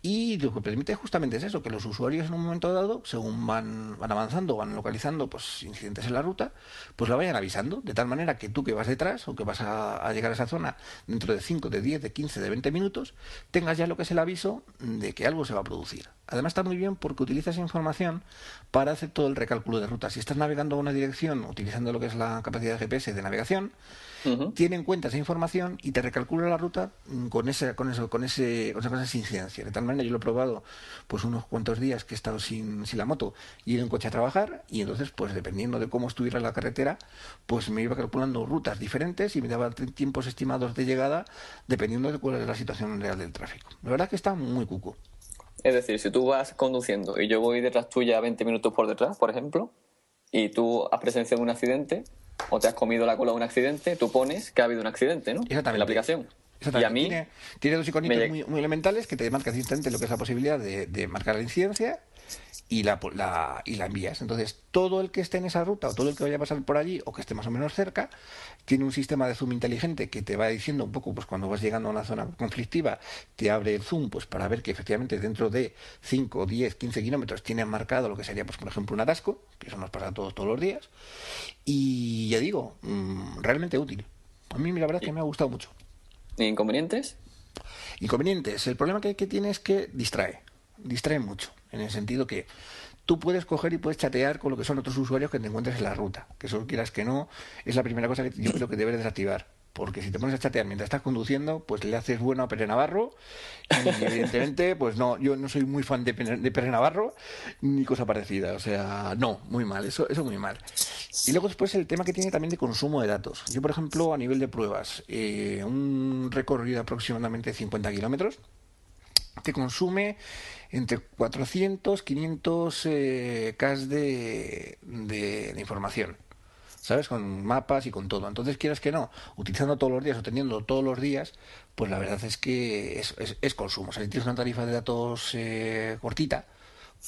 Y lo que permite justamente es eso, que los usuarios en un momento dado, según van, van avanzando, van localizando pues incidentes en la ruta, pues la vayan avisando, de tal manera que tú que vas detrás o que vas a, a llegar a esa zona dentro de 5, de 10, de 15, de 20 minutos, tengas ya lo que es el aviso de que algo se va a producir. Además está muy bien porque utiliza esa información para hacer todo el recálculo de ruta. Si estás navegando a una dirección utilizando lo que es la capacidad de GPS de navegación, uh -huh. tiene en cuenta esa información y te recalcula la ruta con ese, con eso, con ese, con esa incidencia. De tal manera yo lo he probado pues unos cuantos días que he estado sin, sin la moto y ido en coche a trabajar y entonces pues dependiendo de cómo estuviera la carretera, pues me iba calculando rutas diferentes y me daba tiempos estimados de llegada dependiendo de cuál era la situación real del tráfico. La verdad que está muy cuco. Es decir, si tú vas conduciendo y yo voy detrás tuya 20 minutos por detrás, por ejemplo, y tú has presenciado un accidente o te has comido la cola de un accidente, tú pones que ha habido un accidente, ¿no? Exactamente. En la aplicación. Y a mí tiene, tiene dos iconitos muy, muy, elementales que te marcan lo que es la posibilidad de, de marcar la incidencia y la, la, y la envías. Entonces, todo el que esté en esa ruta o todo el que vaya a pasar por allí o que esté más o menos cerca, tiene un sistema de zoom inteligente que te va diciendo un poco, pues cuando vas llegando a una zona conflictiva, te abre el zoom pues para ver que efectivamente dentro de 5, 10, 15 kilómetros tiene marcado lo que sería, pues por ejemplo, un atasco, que eso nos pasa todos, todos los días. Y ya digo, mmm, realmente útil. A mí la verdad es que me ha gustado mucho. ¿Y inconvenientes? Inconvenientes. El problema que, que tiene es que distrae. Distrae mucho en el sentido que tú puedes coger y puedes chatear con lo que son otros usuarios que te encuentres en la ruta, que eso quieras que no, es la primera cosa que yo creo que debes desactivar. Porque si te pones a chatear mientras estás conduciendo, pues le haces bueno a Pere Navarro. Y evidentemente, pues no, yo no soy muy fan de, de Pere Navarro ni cosa parecida. O sea, no, muy mal, eso, eso muy mal. Y luego después el tema que tiene también de consumo de datos. Yo, por ejemplo, a nivel de pruebas, eh, un recorrido de aproximadamente 50 kilómetros, te consume entre 400, 500 eh, K de, de, de, información. ¿Sabes? Con mapas y con todo. Entonces, quieras que no, utilizando todos los días o teniendo todos los días, pues la verdad es que es, es, es consumo. O sea, si tienes una tarifa de datos eh, cortita,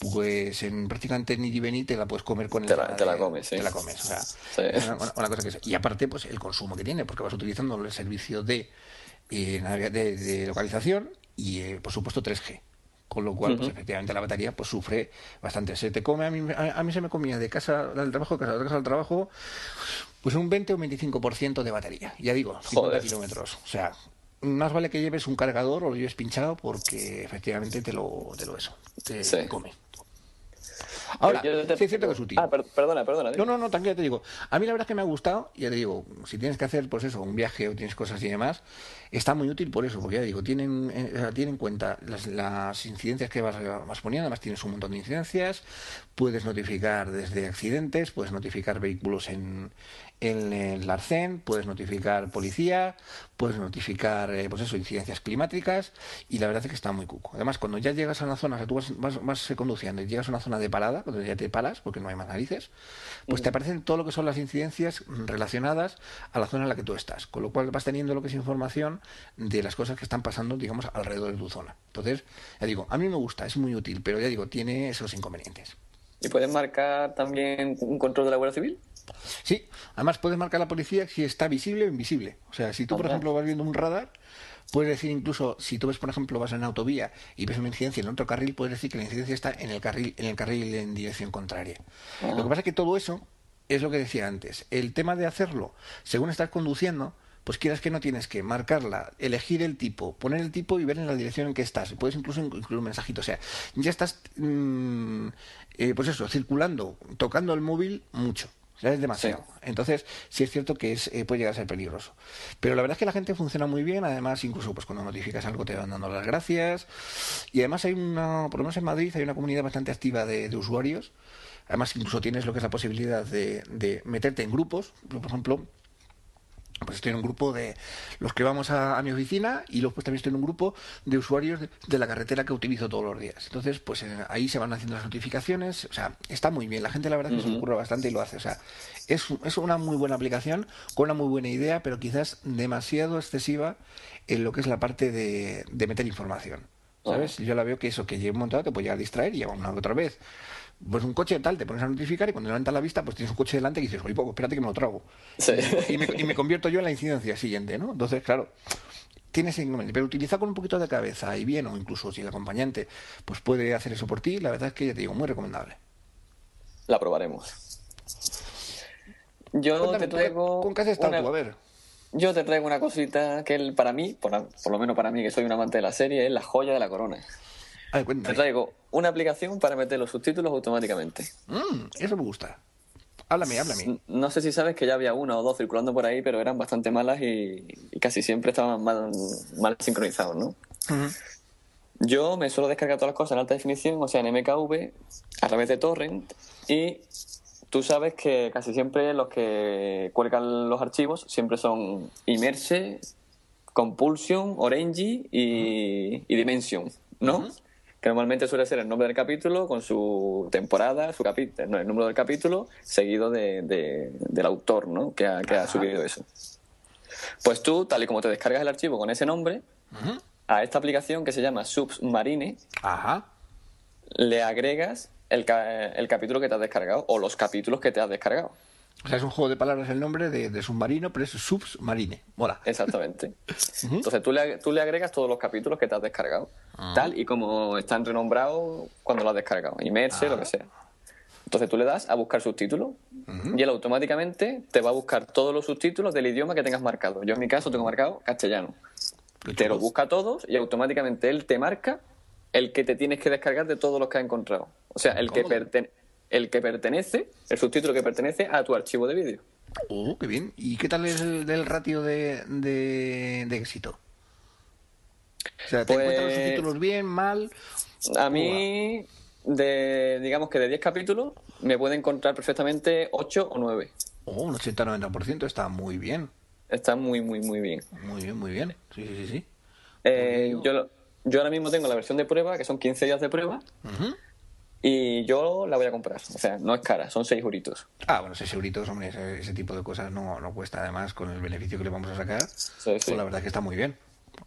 pues en prácticamente ni ni te la puedes comer con te la, el, te la comes, sí. te la comes, o sea, sí. una, una, cosa que es. y aparte pues el consumo que tiene, porque vas utilizando el servicio de, eh, de, de localización y eh, por supuesto 3G con lo cual, uh -huh. pues efectivamente la batería pues sufre bastante. Se te come, a mí, a, a mí se me comía de casa al trabajo, casa, de casa al trabajo, pues un 20 o 25% de batería. Ya digo, 50 kilómetros. O sea, más vale que lleves un cargador o lo lleves pinchado porque efectivamente te lo, te lo eso, te, sí. te come. Ahora, sí es cierto que es útil. Ah, perdona, perdona. No, no, no, tranquilo, te digo. A mí la verdad es que me ha gustado, ya te digo, si tienes que hacer, pues eso, un viaje o tienes cosas y demás, está muy útil por eso, porque ya digo, tienen, eh, tiene en cuenta las, incidencias que vas, vas, poniendo, además tienes un montón de incidencias, puedes notificar desde accidentes, puedes notificar vehículos en, en el Arcen, puedes notificar policía, puedes notificar, eh, pues eso, incidencias climáticas, y la verdad es que está muy cuco. Además, cuando ya llegas a una zona, o sea, tú vas, vas, conduciendo y llegas a una zona de parada, cuando ya te paras, porque no hay más narices, pues te aparecen todo lo que son las incidencias relacionadas a la zona en la que tú estás, con lo cual vas teniendo lo que es información de las cosas que están pasando, digamos, alrededor de tu zona. Entonces, ya digo, a mí me gusta, es muy útil, pero ya digo, tiene esos inconvenientes. ¿Y puedes marcar también un control de la Guardia Civil? Sí, además puedes marcar la policía si está visible o invisible. O sea, si tú, por ejemplo, vas viendo un radar, puedes decir incluso, si tú ves, por ejemplo, vas en autovía y ves una incidencia en otro carril, puedes decir que la incidencia está en el carril, en el carril en dirección contraria. Lo que pasa es que todo eso es lo que decía antes. El tema de hacerlo según estás conduciendo, pues quieras que no tienes que marcarla, elegir el tipo, poner el tipo y ver en la dirección en que estás. Puedes incluso incluir un mensajito. O sea, ya estás, mm, eh, pues eso, circulando, tocando el móvil mucho. Ya es demasiado. Entonces, sí es cierto que es, eh, puede llegar a ser peligroso. Pero la verdad es que la gente funciona muy bien. Además, incluso pues cuando notificas algo te van dando las gracias. Y además hay una, por lo menos en Madrid, hay una comunidad bastante activa de, de usuarios. Además, incluso tienes lo que es la posibilidad de, de meterte en grupos. Por ejemplo, pues estoy en un grupo de los que vamos a, mi oficina y luego pues también estoy en un grupo de usuarios de, la carretera que utilizo todos los días. Entonces, pues eh, ahí se van haciendo las notificaciones. O sea, está muy bien. La gente la verdad es que se ocurre bastante y lo hace. O sea, es, es una muy buena aplicación con una muy buena idea, pero quizás demasiado excesiva en lo que es la parte de, meter información. ¿Sabes? Yo la veo que eso que lleva un montado te puede llegar a distraer y lleva una otra vez pues un coche tal, te pones a notificar y cuando levantas la vista, pues tienes un coche delante y dices, oye, poco, espérate que me lo trago. Y, me, convierto yo en la incidencia siguiente, ¿no? Entonces, claro, tienes inconveniente. Pero utiliza con un poquito de cabeza y bien, o incluso si el acompañante pues puede hacer eso por ti, la verdad es que ya te digo, muy recomendable. La probaremos. Yo te traigo. ¿Con qué haces tanto? A ver. Yo te traigo una cosita que para mí, por, por, lo menos para mí, que soy un amante de la serie, es la joya de la corona. Te traigo una aplicación para meter los subtítulos automáticamente. Mm, eso me gusta. Háblame, háblame. No sé si sabes que ya había una o dos circulando por ahí, pero eran bastante malas y, casi siempre estaban mal, mal sincronizados, ¿no? Yo me suelo descargar todas las cosas en alta definición, o sea, en MKV, a través de Torrent, y tú sabes que casi siempre los que cuelgan los archivos siempre son Immerse, Compulsion, Orange y, Dimension, ¿no? Que normalmente suele ser el nombre del capítulo con su temporada, su capítulo, el número del capítulo, seguido de, del autor ¿no? que, ha, que ha subido eso. Pues tú, tal y como te descargas el archivo con ese nombre, a esta aplicación que se llama Submarine, le agregas el, el capítulo que te has descargado o los capítulos que te has descargado. O sea, es un juego de palabras el nombre de, submarino, pero es submarine. Mola. Exactamente. Entonces tú le, tú le agregas todos los capítulos que te has descargado. Ah. Tal y como están renombrados cuando lo has descargado. Imerse, lo que ah. sea. Entonces tú le das a buscar subtítulos y él automáticamente te va a buscar todos los subtítulos del idioma que tengas marcado. Yo en mi caso tengo marcado castellano. Te lo busca todos y automáticamente él te marca el que te tienes que descargar de todos los que ha encontrado. O sea, el que pertenece el que pertenece, el subtítulo que pertenece a tu archivo de vídeo. Oh, qué bien. ¿Y qué tal es el del ratio de, de, éxito? O sea, ¿te encuentras los pues, subtítulos bien, mal? A mí, de, digamos que de 10 capítulos, me puede encontrar perfectamente 8 o 9. Oh, un 80-90% está muy bien. Está muy, muy, muy bien. Muy bien, muy bien. Sí, sí, sí. Eh, yo, yo ahora mismo tengo la versión de prueba, que son 15 días de prueba. Y yo la voy a comprar. O sea, no es cara, son 6 euritos. Ah, bueno, 6 euritos, hombre, ese, tipo de cosas no, no, cuesta. Además, con el beneficio que le vamos a sacar, pues la verdad es que está muy bien.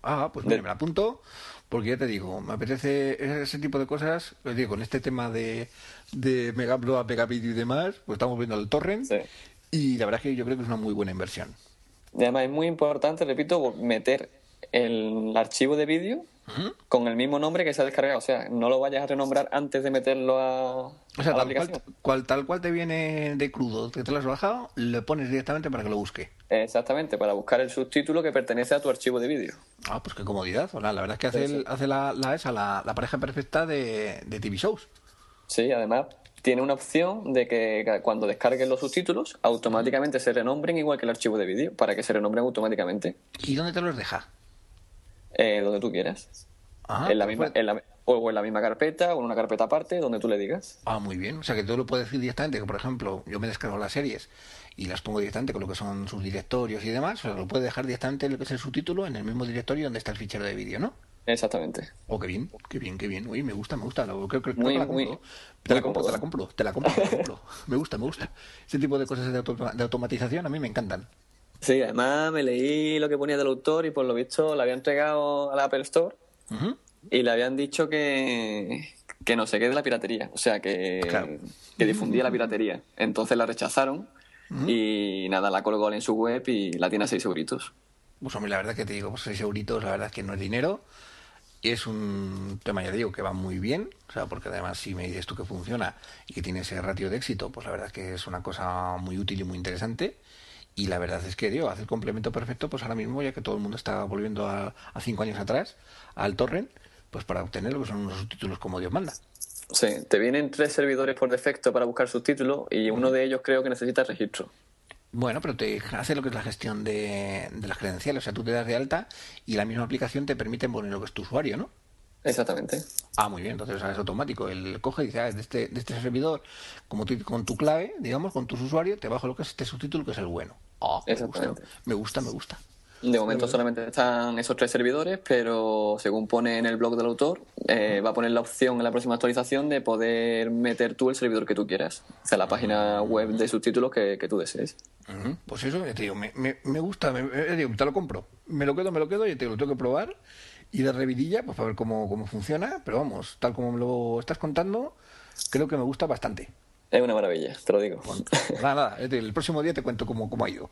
Ah, pues mira, me la apunto, porque ya te digo, me apetece ese tipo de cosas. Les digo, con este tema de, de Megabloa, Megabit y demás, pues estamos viendo el torrent. Y la verdad es que yo creo que es una muy buena inversión. Y además es muy importante, repito, meter el archivo de vídeo con el mismo nombre que se ha descargado. O sea, no lo vayas a renombrar antes de meterlo a, la aplicación. Cual, tal cual te viene de crudo, que te lo has bajado, le pones directamente para que lo busque. Exactamente, para buscar el subtítulo que pertenece a tu archivo de vídeo. Ah, pues qué comodidad. la verdad es que hace, hace la, esa, la, pareja perfecta de, de TV shows. Sí, además tiene una opción de que cuando descargues los subtítulos, automáticamente se renombren igual que el archivo de vídeo, para que se renombren automáticamente. ¿Y dónde te los deja? Eh, donde tú quieras. en la misma, en la, o en la misma carpeta o en una carpeta aparte, donde tú le digas. Ah, muy bien. O sea que tú lo puedes decir directamente, que por ejemplo, yo me descargo las series y las pongo directamente con lo que son sus directorios y demás, o sea, lo puedes dejar directamente lo que es el subtítulo en el mismo directorio donde está el fichero de vídeo, ¿no? Exactamente. Oh, qué bien, qué bien, qué bien. Uy, me gusta, me gusta. Creo, que la compro. te, la compro te la compro, te la compro, te la compro. me gusta, me gusta. Ese tipo de cosas de, automatización a mí me encantan. Sí, además me leí lo que ponía del autor y por lo visto la había entregado a la Apple Store y le habían dicho que, que no se quede la piratería, o sea, que, que difundía la piratería. Entonces la rechazaron y nada, la colgó en su web y la tiene a 6 euritos. Pues a mí la verdad que te digo, pues 6 euritos, la verdad es que no es dinero. Es un tema, ya digo, que va muy bien, o sea, porque además si me dices tú que funciona y que tiene ese ratio de éxito, pues la verdad es que es una cosa muy útil y muy interesante. Y la verdad es que, digo, hace el complemento perfecto, pues ahora mismo, ya que todo el mundo está volviendo a, a cinco años atrás, al torrent, pues para obtener lo que son unos subtítulos como Dios manda. Sí, te vienen tres servidores por defecto para buscar subtítulos y uno de ellos creo que necesita registro. Bueno, pero te hace lo que es la gestión de, las credenciales. O sea, tú te das de alta y la misma aplicación te permite poner lo que es tu usuario, ¿no? Exactamente. Ah, muy bien, entonces es automático. Él coge y dice, ah, de este, de este servidor, como con tu clave, digamos, con tus usuarios, te bajo lo que es este subtítulo que es el bueno. Ah, me gusta, me gusta, me gusta. De momento solamente están esos tres servidores, pero según pone en el blog del autor, eh, va a poner la opción en la próxima actualización de poder meter tú el servidor que tú quieras, o sea, la página web de subtítulos que, que tú desees. Pues eso, te digo, me, me, gusta, me, te lo compro, me lo quedo, me lo quedo y te lo tengo que probar. Y de revidilla, pues para ver cómo, cómo funciona, pero vamos, tal como me lo estás contando, creo que me gusta bastante. Es una maravilla, te lo digo. nada, nada, el próximo día te cuento cómo, cómo ha ido.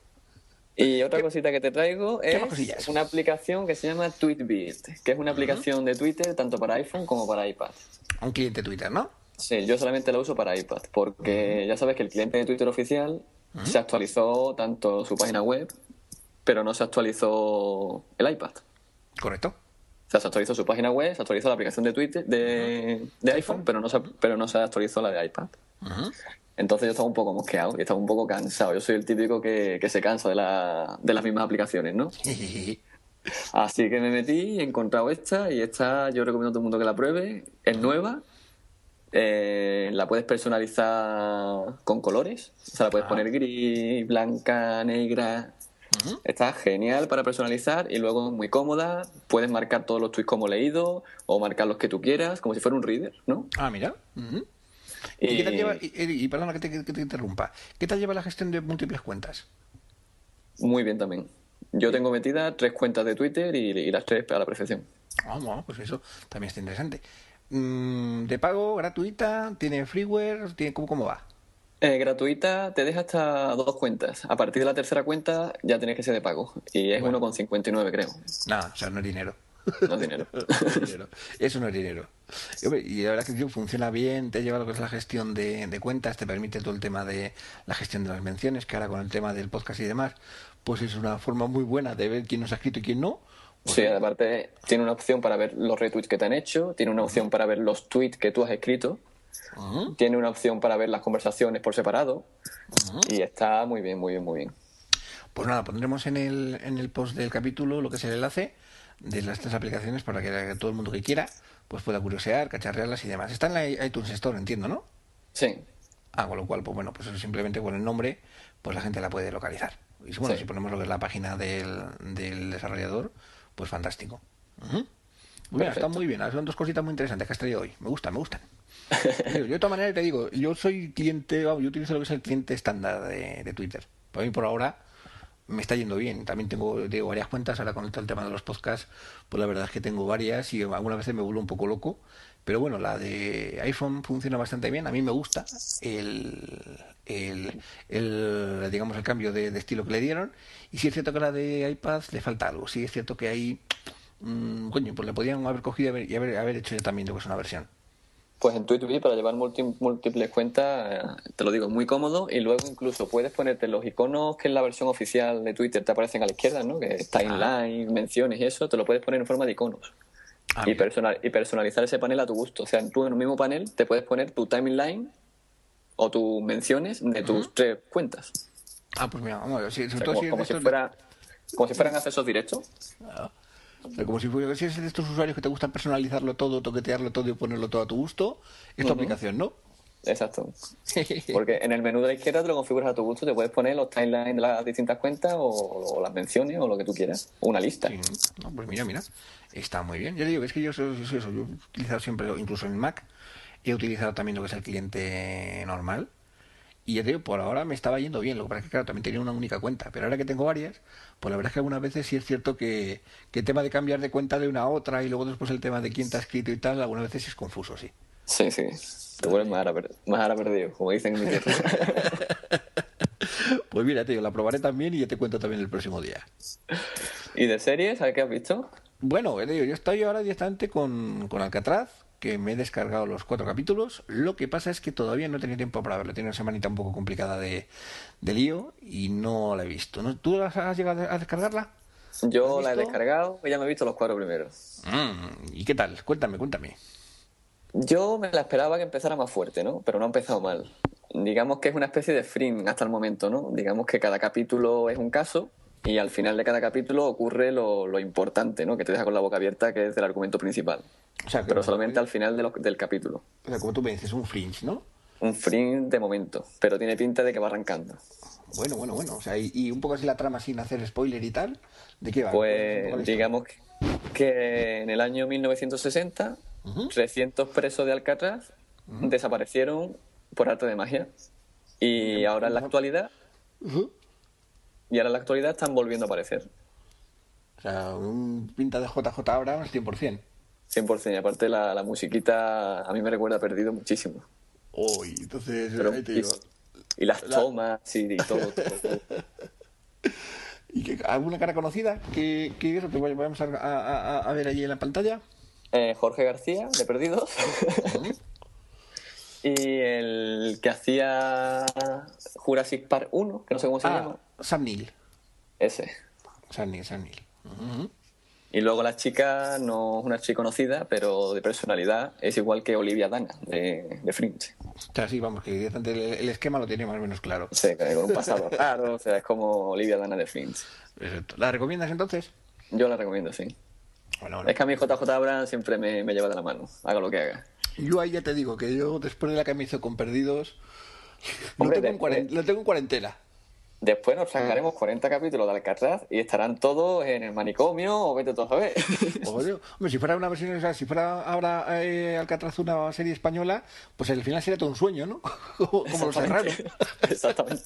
Y otra cosita que te traigo es una aplicación que se llama TweetBeat, que es una aplicación de Twitter tanto para iPhone como para iPad. Un cliente Twitter, ¿no? Sí, yo solamente la uso para iPad, porque ya sabes que el cliente de Twitter oficial se actualizó tanto su página web, pero no se actualizó el iPad. Correcto. O sea, se actualizó su página web, se actualizó la aplicación de Twitter de, iPhone, pero no se, pero no se actualizó la de iPad. Entonces yo estaba un poco mosqueado y estaba un poco cansado. Yo soy el típico que, se cansa de, la, de las mismas aplicaciones, ¿no? Así que me metí, he encontrado esta y esta yo recomiendo a todo el mundo que la pruebe. Es nueva, eh, la puedes personalizar con colores, o sea, la puedes ah. poner gris, blanca, negra. Está genial para personalizar y luego muy cómoda. Puedes marcar todos los tweets como leído o marcar los que tú quieras, como si fuera un reader, ¿no? Ah, mira. ¿Y, qué tal lleva, y, perdona que te, interrumpa, ¿qué tal lleva la gestión de múltiples cuentas? Muy bien también. Yo tengo metida tres cuentas de Twitter y, las tres a la perfección. Ah, bueno, pues eso también está interesante. Mm, ¿De pago, gratuita? ¿Tiene freeware? ¿Tiene, cómo, ¿Cómo va? Eh, gratuita te deja hasta dos cuentas. A partir de la tercera cuenta ya tienes que ser de pago. Y es con 1,59 creo. Nada, o sea, no es dinero. No es dinero. Eso no es dinero. Y la verdad es que funciona bien, te lleva lo que es la gestión de, cuentas, te permite todo el tema de la gestión de las menciones, que ahora con el tema del podcast y demás, pues es una forma muy buena de ver quién nos ha escrito y quién no. sí, aparte tiene una opción para ver los retweets que te han hecho, tiene una opción para ver los tweets que tú has escrito, tiene una opción para ver las conversaciones por separado y está muy bien, muy bien, muy bien. Pues nada, pondremos en el, en el post del capítulo lo que es el enlace de las tres aplicaciones para que todo el mundo que quiera pues pueda curiosear, cacharrearlas y demás. Está en la iTunes Store, entiendo, ¿no? Sí. Ah, con lo cual, pues bueno, pues simplemente con el nombre, pues la gente la puede localizar. Y bueno, si ponemos lo que es la página del, del desarrollador, pues fantástico. Bueno, está muy bien. Son dos cositas muy interesantes que has traído hoy. Me gustan, me gustan. yo de todas maneras te digo, yo soy cliente, yo utilizo lo que es el cliente estándar de, de Twitter. Para mí por ahora me está yendo bien. También tengo digo, varias cuentas, ahora con el tema de los podcasts, pues la verdad es que tengo varias y algunas veces me vuelvo un poco loco. Pero bueno, la de iPhone funciona bastante bien. A mí me gusta el, el, el digamos, el cambio de, estilo que le dieron. Y sí es cierto que la de iPad le falta algo. Sí es cierto que ahí, mmm, coño, pues le podrían haber cogido y haber, haber, hecho ya también lo que es una versión. Pues en TweetBee para llevar múltiples cuentas, te lo digo, muy cómodo y luego incluso puedes ponerte los iconos que en la versión oficial de Twitter te aparecen a la izquierda, ¿no? Que timeline, menciones y eso, te lo puedes poner en forma de iconos. Ah, y, personal, y personalizar ese panel a tu gusto. O sea, tú en el mismo panel te puedes poner tu timeline o tus menciones de tus tres cuentas. Ah, pues mira, vamos a ver. Si, sobre O sea, todo como, si como si estos- fuera, como si fueran accesos directos. O sea, como si fuera si es de estos usuarios que te gustan personalizarlo todo, toquetearlo todo y ponerlo todo a tu gusto, es tu aplicación, ¿no? Exacto. Porque en el menú de la izquierda te lo configuras a tu gusto, te puedes poner los timelines de las distintas cuentas o, o las menciones o lo que tú quieras. o Una lista. Sí, no, pues mira, mira, está muy bien. Yo digo, es que yo soy, soy eso, yo he utilizado siempre, incluso en Mac, he utilizado también lo que es el cliente normal. Y ya te digo, por ahora me estaba yendo bien, lo que pasa es que claro, también tenía una única cuenta, pero ahora que tengo varias, pues la verdad es que algunas veces sí es cierto que, que el tema de cambiar de cuenta de una a otra y luego después el tema de quién te ha escrito y tal, algunas veces sí es confuso, sí. Sí, sí. Te vuelves más ara perdido, como dicen en mi tierra. Pues mira, te digo, la probaré también y ya te cuento también el próximo día. ¿Y de series? ¿Sabes qué has visto? Bueno, te digo, yo estoy ahora directamente con, con Alcatraz, que me he descargado los cuatro capítulos. Lo que pasa es que todavía no he tenido tiempo para verlo. Tiene una semanita un poco complicada de, de lío y no la he visto. ¿No? ¿Tú has, llegado a descargarla? Yo ¿Has la he descargado y ya me he visto los cuatro primeros. Mm, ¿Y qué tal? Cuéntame, cuéntame. Yo me la esperaba que empezara más fuerte, ¿no? Pero no ha empezado mal. Digamos que es una especie de frim hasta el momento, ¿no? Digamos que cada capítulo es un caso y al final de cada capítulo ocurre lo, lo importante, ¿no? Que te deja con la boca abierta, que es el argumento principal. O sea, Pero solamente al final de lo- del capítulo. O sea, como tú me dices, un fringe, ¿no? Un frim de momento, pero tiene pinta de que va arrancando. Bueno, bueno, bueno. O sea, y, y un poco así la trama sin hacer spoiler y tal. ¿De qué va? Pues digamos que, que en el año 1960, Ujú. 300 presos de Alcatraz desaparecieron por arte de magia. Y ahora en la actualidad. Y ahora en la actualidad están volviendo a aparecer. O sea, un pinta de JJ Abrams 100%. 100%. Y aparte la, la musiquita a mí me recuerda a Perdido muchísimo. Uy, entonces, Pero ahí te digo. Y las La- tomas y, y todo, todo, todo. ¿Y qué- alguna cara conocida? que que eso que vamos a, a- a- a ver allí en la pantalla? Eh, Jorge García, de Perdidos. y el que hacía Jurassic Park 1, que no sé cómo se Ah, llama. Sam Neill. Ese. Sam Neill, Sam Neill. Y luego la chica no es una chica conocida, pero de personalidad es igual que Olivia Dana, de, de Fringe. O sea, sí, vamos, que el, el esquema lo tiene más o menos claro. Que con un pasado raro, o sea, es como Olivia Dana de Fringe. Perfecto. ¿La recomiendas entonces? Yo la recomiendo, sí. Bueno, bueno. Es que a mí JJ Abrams siempre me, me lleva de la mano, haga lo que haga. Yo ahí ya te digo que yo, después de la que me hizo con Perdidos, lo, Hombre, tengo en después- cuaren- lo tengo en cuarentena. Después nos sacaremos 40 capítulos de Alcatraz y estarán todos en el manicomio o vete tú a hombre, si fuera una versión, o sea, si fuera ahora eh, Alcatraz una serie española, pues al final sería todo un sueño, ¿no? Como los serranos. Exactamente.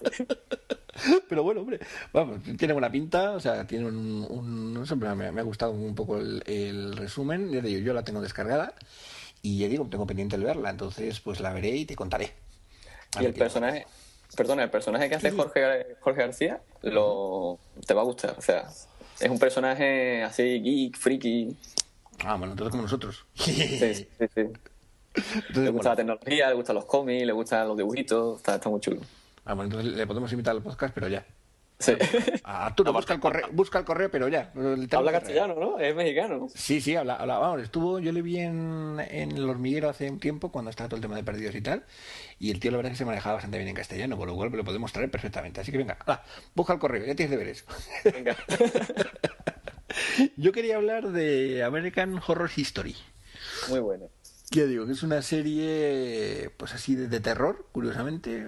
Pero bueno, hombre, vamos, tiene buena pinta, o sea, tiene un... un- no sé, me, me ha gustado un poco el, el resumen, ya te digo, yo la tengo descargada y ya digo, tengo pendiente el verla, entonces pues la veré y te contaré. A Y el personaje, perdona, el personaje que hace Jorge, Jorge García lo, te va a gustar. O sea, es un personaje así geek, friki. Ah, bueno, entonces como nosotros. Sí, sí, sí. sí. Le Entonces, gusta la bueno, tecnología, le gustan los cómics, le gustan los dibujitos. Está, está muy chulo. ah, bueno, entonces le podemos invitar al podcast, pero ya. Sí. A Arturo, busca el correo, busca el correo, pero ya. Habla castellano, ¿no? Es mexicano. Sí, sí, habla, habla, vamos, estuvo, yo le vi en, en el hormiguero hace un tiempo cuando estaba todo el tema de perdidos y tal, y el tío la verdad es que se manejaba bastante bien en castellano, con lo cual lo podemos traer perfectamente. Así que venga, busca el correo, ya tienes deberes. Venga. yo quería hablar de American Horror History. Muy bueno. Ya digo, que es una serie, pues así de, de terror, curiosamente,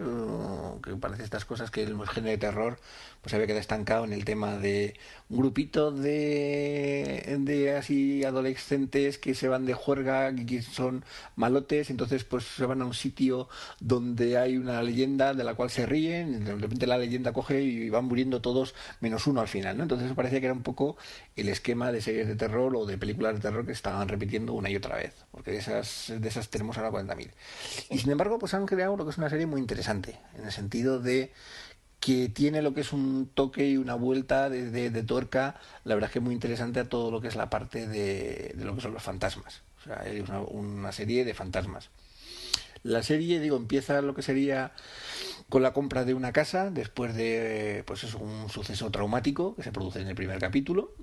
que parece estas cosas que el género de terror pues había quedado estancado en el tema de un grupito de, así adolescentes que se van de juerga, que son malotes, entonces pues se van a un sitio donde hay una leyenda de la cual se ríen, de repente la leyenda coge y van muriendo todos menos uno al final, ¿no? Entonces parecía que era un poco el esquema de series de terror o de películas de terror que estaban repitiendo una y otra vez, porque de esas, de esas tenemos ahora 40.000. Y sin embargo, pues han creado lo que es una serie muy interesante, en el sentido de que tiene lo que es un toque y una vuelta de, de- de tuerca, la verdad es que muy interesante a todo lo que es la parte de, de lo que son los fantasmas. O sea, es una, una serie de fantasmas. La serie, digo, empieza lo que sería con la compra de una casa después de pues eso, un suceso traumático que se produce en el primer capítulo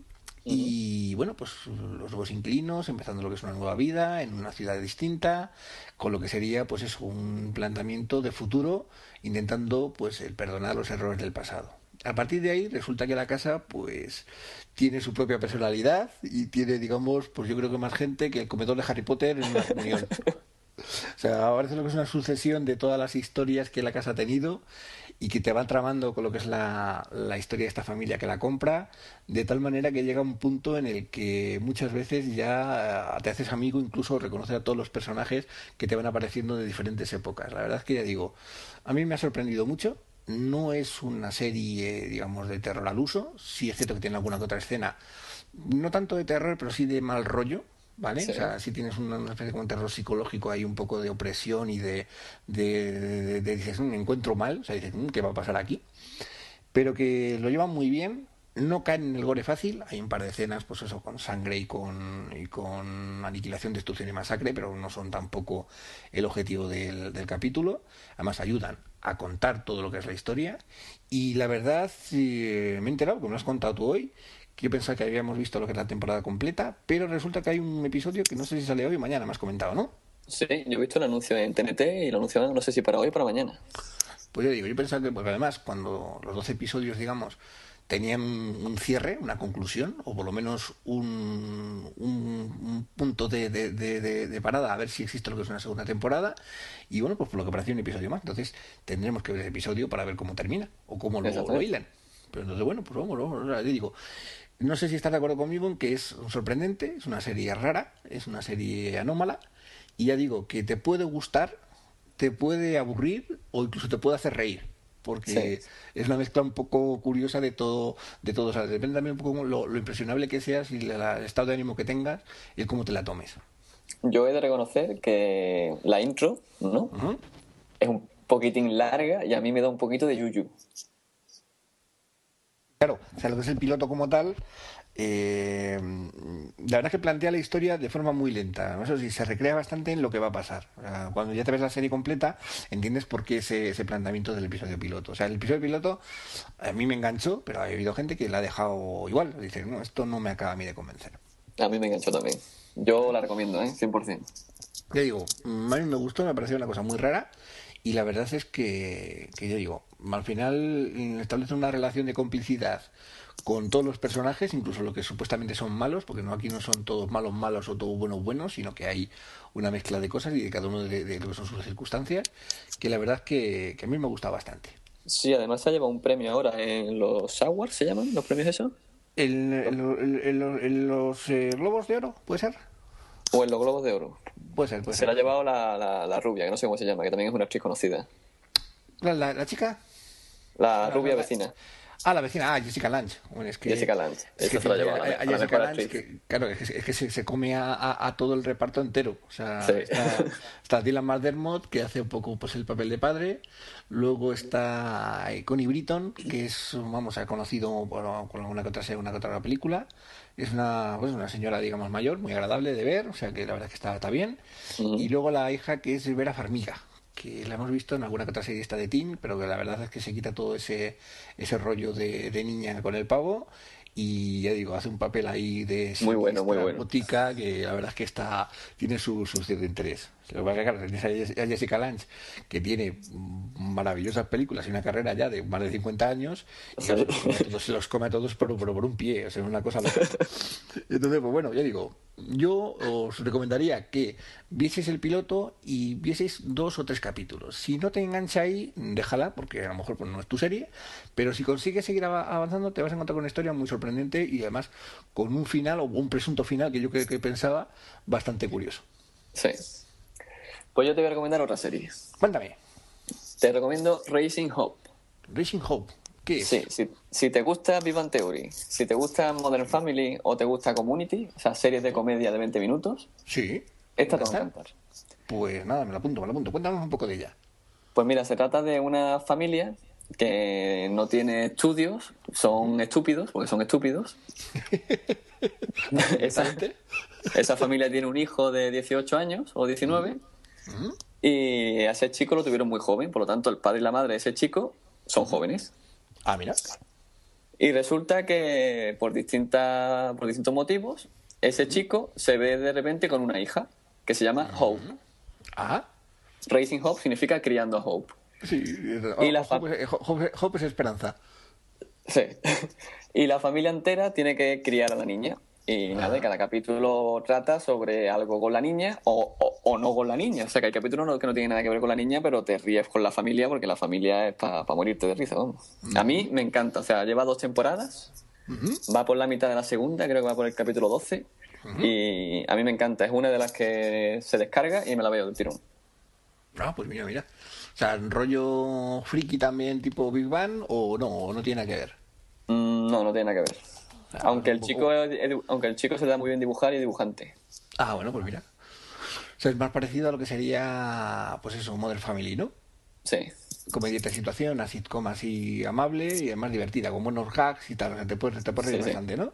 Y bueno, pues los nuevos inclinos, empezando lo que es una nueva vida en una ciudad distinta, con lo que sería pues es un planteamiento de futuro, intentando pues el perdonar los errores del pasado. A partir de ahí resulta que la casa pues tiene su propia personalidad y tiene, digamos, pues yo creo que más gente que el comedor de Harry Potter en una comunión. O sea, ahora lo que es una sucesión de todas las historias que la casa ha tenido y que te van tramando con lo que es la, la, historia de esta familia que la compra, de tal manera que llega un punto en el que muchas veces ya te haces amigo, incluso reconocer a todos los personajes que te van apareciendo de diferentes épocas. La verdad es que ya digo, a mí me ha sorprendido mucho. No es una serie, digamos, de terror al uso. Sí es cierto que tiene alguna que otra escena, no tanto de terror, pero sí de mal rollo ¿vale? O sea, si tienes una, especie de terror psicológico, hay un poco de opresión y de, de, dices, un mm, encuentro mal, o sea, dices, mm, ¿qué va a pasar aquí? Pero que lo llevan muy bien, no caen en el gore fácil, hay un par de escenas, pues eso, con sangre y con, y con aniquilación, destrucción y masacre, pero no son tampoco el objetivo del, del capítulo, además ayudan a contar todo lo que es la historia, y la verdad, me he enterado, como lo has contado tú hoy, yo pensaba que habíamos visto lo que es la temporada completa, pero resulta que hay un episodio que no sé si sale hoy o mañana, me has comentado, ¿no? Sí, yo he visto el anuncio en TNT y lo anunciaban no sé si para hoy o para mañana. Pues yo digo, yo pensaba que, porque además, cuando los 12 episodios, digamos, tenían un cierre, una conclusión, o por lo menos un, un, punto de, de, de, parada, a ver si existe lo que es una segunda temporada. Y bueno, pues por lo que parecía un episodio más. Entonces tendremos que ver el episodio para ver cómo termina o cómo lo, lo hilan. Pero entonces, bueno, pues vamos, vamos. digo, no sé si estás de acuerdo conmigo en que es sorprendente, es una serie rara, es una serie anómala, y ya digo que te puede gustar, te puede aburrir o incluso te puede hacer reír porque es una mezcla un poco curiosa de todo, de todo. O sea, depende también un poco lo, lo impresionable que seas y el estado de ánimo que tengas y cómo te la tomes. Yo he de reconocer que la intro, ¿no? Es un poquitín larga y a mí me da un poquito de yuyu. Claro, o sea, lo que es el piloto como tal, eh, la verdad es que plantea la historia de forma muy lenta. Eso sí, se recrea bastante en lo que va a pasar. cuando ya te ves la serie completa, entiendes por qué ese, ese, planteamiento del episodio piloto. O sea, el episodio piloto a mí me enganchó, pero ha habido gente que la ha dejado igual. Dice, no, esto no me acaba a mí de convencer. A mí me enganchó también. Yo la recomiendo, ¿eh? 100%. Ya digo, a mí me gustó, me ha parecido una cosa muy rara. Y la verdad es que, que yo digo, al final establece una relación de complicidad con todos los personajes, incluso los que supuestamente son malos, porque no aquí no son todos malos malos o todos buenos buenos, sino que hay una mezcla de cosas y de cada uno de, lo que son sus circunstancias, que la verdad es que, a mí me gusta bastante. Sí, además se ha llevado un premio ahora en los Awards, ¿se llaman los premios eso? ¿En los eh, Globos de Oro, puede ser? O en los Globos de Oro. Puede ser, puede se la ha llevado la, la, rubia, que no sé cómo se llama, que también es una actriz conocida. ¿La, chica? La rubia vecina. Ah, la vecina, ah, Jessica Lange. es que, Jessica Lange, es que, lleva a, Jessica Lange, que, claro, es que, se, se, come a, a, todo el reparto entero. O sea, está, está, Dylan McDermott, que hace un poco pues el papel de padre. Luego está Connie Britton, que es, vamos, ha conocido bueno, con alguna que otra, una que otra película. Es una, pues, una señora, digamos, mayor, muy agradable de ver, o sea que la verdad es que está, está bien. Y luego la hija, que es Vera Farmiga, que la hemos visto en alguna que otra serie esta de Teen, pero que la verdad es que se quita todo ese, ese rollo de, de niña con el pavo y ya digo, hace un papel ahí de muy bueno, muy bueno. botica que la verdad es que está tiene su, su cierto interés. Lo que pasa es que a Jessica Lange, que tiene maravillosas películas y una carrera ya de más de 50 años, y se los come a todos por, por, un pie, o sea, es una cosa loca. Entonces, pues bueno, ya digo, yo os recomendaría que vieseis el piloto y vieseis dos o tres capítulos. Si no te engancha ahí, déjala, porque a lo mejor pues, no es tu serie, pero si consigues seguir avanzando, te vas a encontrar con una historia muy sorprendente y además con un final o un presunto final que yo que, que pensaba bastante curioso. Sí. Pues yo te voy a recomendar otra serie. Cuéntame. Te recomiendo Racing Hope. Racing Hope. ¿Qué es? Sí, si, te gusta Vivan Theory, si te gusta Modern Family o te gusta Community, o sea, series de comedia de 20 minutos, sí. esta te va a encantar. Pues nada, me la apunto, me la apunto. Cuéntanos un poco de ella. Pues mira, se trata de una familia que no tiene estudios, son estúpidos, porque son estúpidos. esa, esa familia tiene un hijo de 18 años o 19 y a ese chico lo tuvieron muy joven, por lo tanto el padre y la madre de ese chico son jóvenes. Ah, mira. Y resulta que por, distintas, por distintos motivos, ese chico se ve de repente con una hija que se llama Hope. Ah. Raising Hope significa criando a Hope. Sí, y la Hope, Hope es esperanza. Sí. y la familia entera tiene que criar a la niña. Y nada, cada capítulo trata sobre algo con la niña o, no con la niña. O sea, que hay capítulos que no tienen nada que ver con la niña, pero te ríes con la familia porque la familia es para morirte de risa. A mí me encanta. O sea, lleva dos temporadas. Va por la mitad de la segunda, creo que va por el capítulo 12. Y a mí me encanta. Es una de las que se descarga y me la veo del tirón. Ah, pues mira, mira. O sea, rollo friki también tipo Big Bang o no, no tiene nada que ver. Mm, no, no tiene nada que ver. Aunque el chico aunque el chico se le da muy bien dibujar y dibujante. Ah, bueno, pues mira. O sea, es más parecido a lo que sería, pues eso, Modern Family, ¿no? Sí. Comedia de situación, una sitcom así amable y más divertida, con buenos hacks y tal. Te puedes, te puedes bastante, ¿no?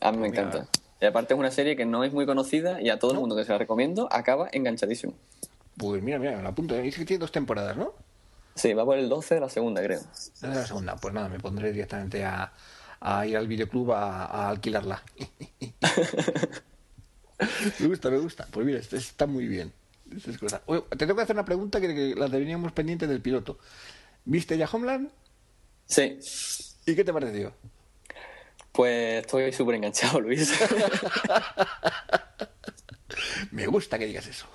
A mí me encanta. Y aparte es una serie que no es muy conocida y a todo el mundo que se la recomiendo acaba enganchadísimo. Pues mira, mira, la punto. Dice que tiene dos temporadas, ¿no? Sí, va por el 12 de la segunda, creo. De la segunda, pues nada, me pondré directamente a, a ir al videoclub a, alquilarla. me gusta, me gusta. Pues mira, está muy bien. te tengo que hacer una pregunta que, la teníamos pendiente del piloto. ¿Viste ya Homeland? Sí. ¿Y qué te pareció? Pues estoy súper enganchado, Luis. Me gusta que digas eso.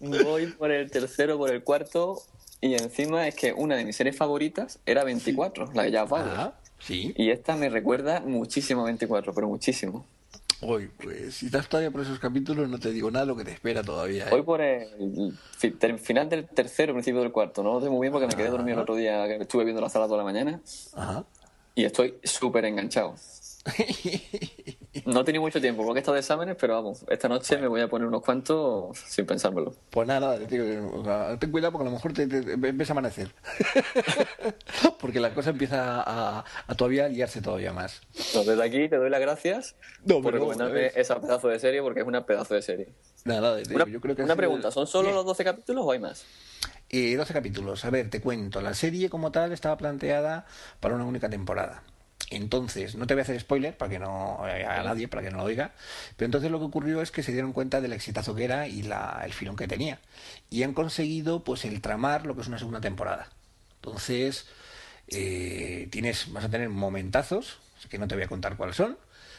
Voy por el tercero, por el cuarto, y encima es que una de mis series favoritas era 24, la de Jack Ah, sí. Y esta me recuerda muchísimo a 24, pero muchísimo. Hoy, pues, si estás todavía por esos capítulos, no te digo nada lo que te espera todavía. ¿eh? por el, final del tercero, principio del cuarto. No lo sé muy bien porque me quedé dormido el otro día que estuve viendo la sala toda la mañana. Ajá. Y estoy súper enganchado. No he tenido mucho tiempo porque he estado de exámenes, pero vamos, esta noche me voy a poner unos cuantos sin pensármelo. Pues nada, nada, ten cuidado porque a lo mejor te, ves a amanecer. porque la cosa empieza a, todavía liarse todavía más. desde aquí te doy las gracias por recomendarme esa pedazo de serie porque es una pedazo de serie. Nada, una, yo creo que una pregunta, ¿son solo los 12 capítulos o hay más? Eh, 12 capítulos. A ver, te cuento. La serie como tal estaba planteada para una única temporada. Entonces, no te voy a hacer spoiler para que no a nadie, para que no lo oiga, pero entonces lo que ocurrió es que se dieron cuenta del exitazo que era y la, el filón que tenía. Y han conseguido pues el tramar lo que es una segunda temporada. Entonces, eh, tienes, vas a tener momentazos, que no te voy a contar cuáles son,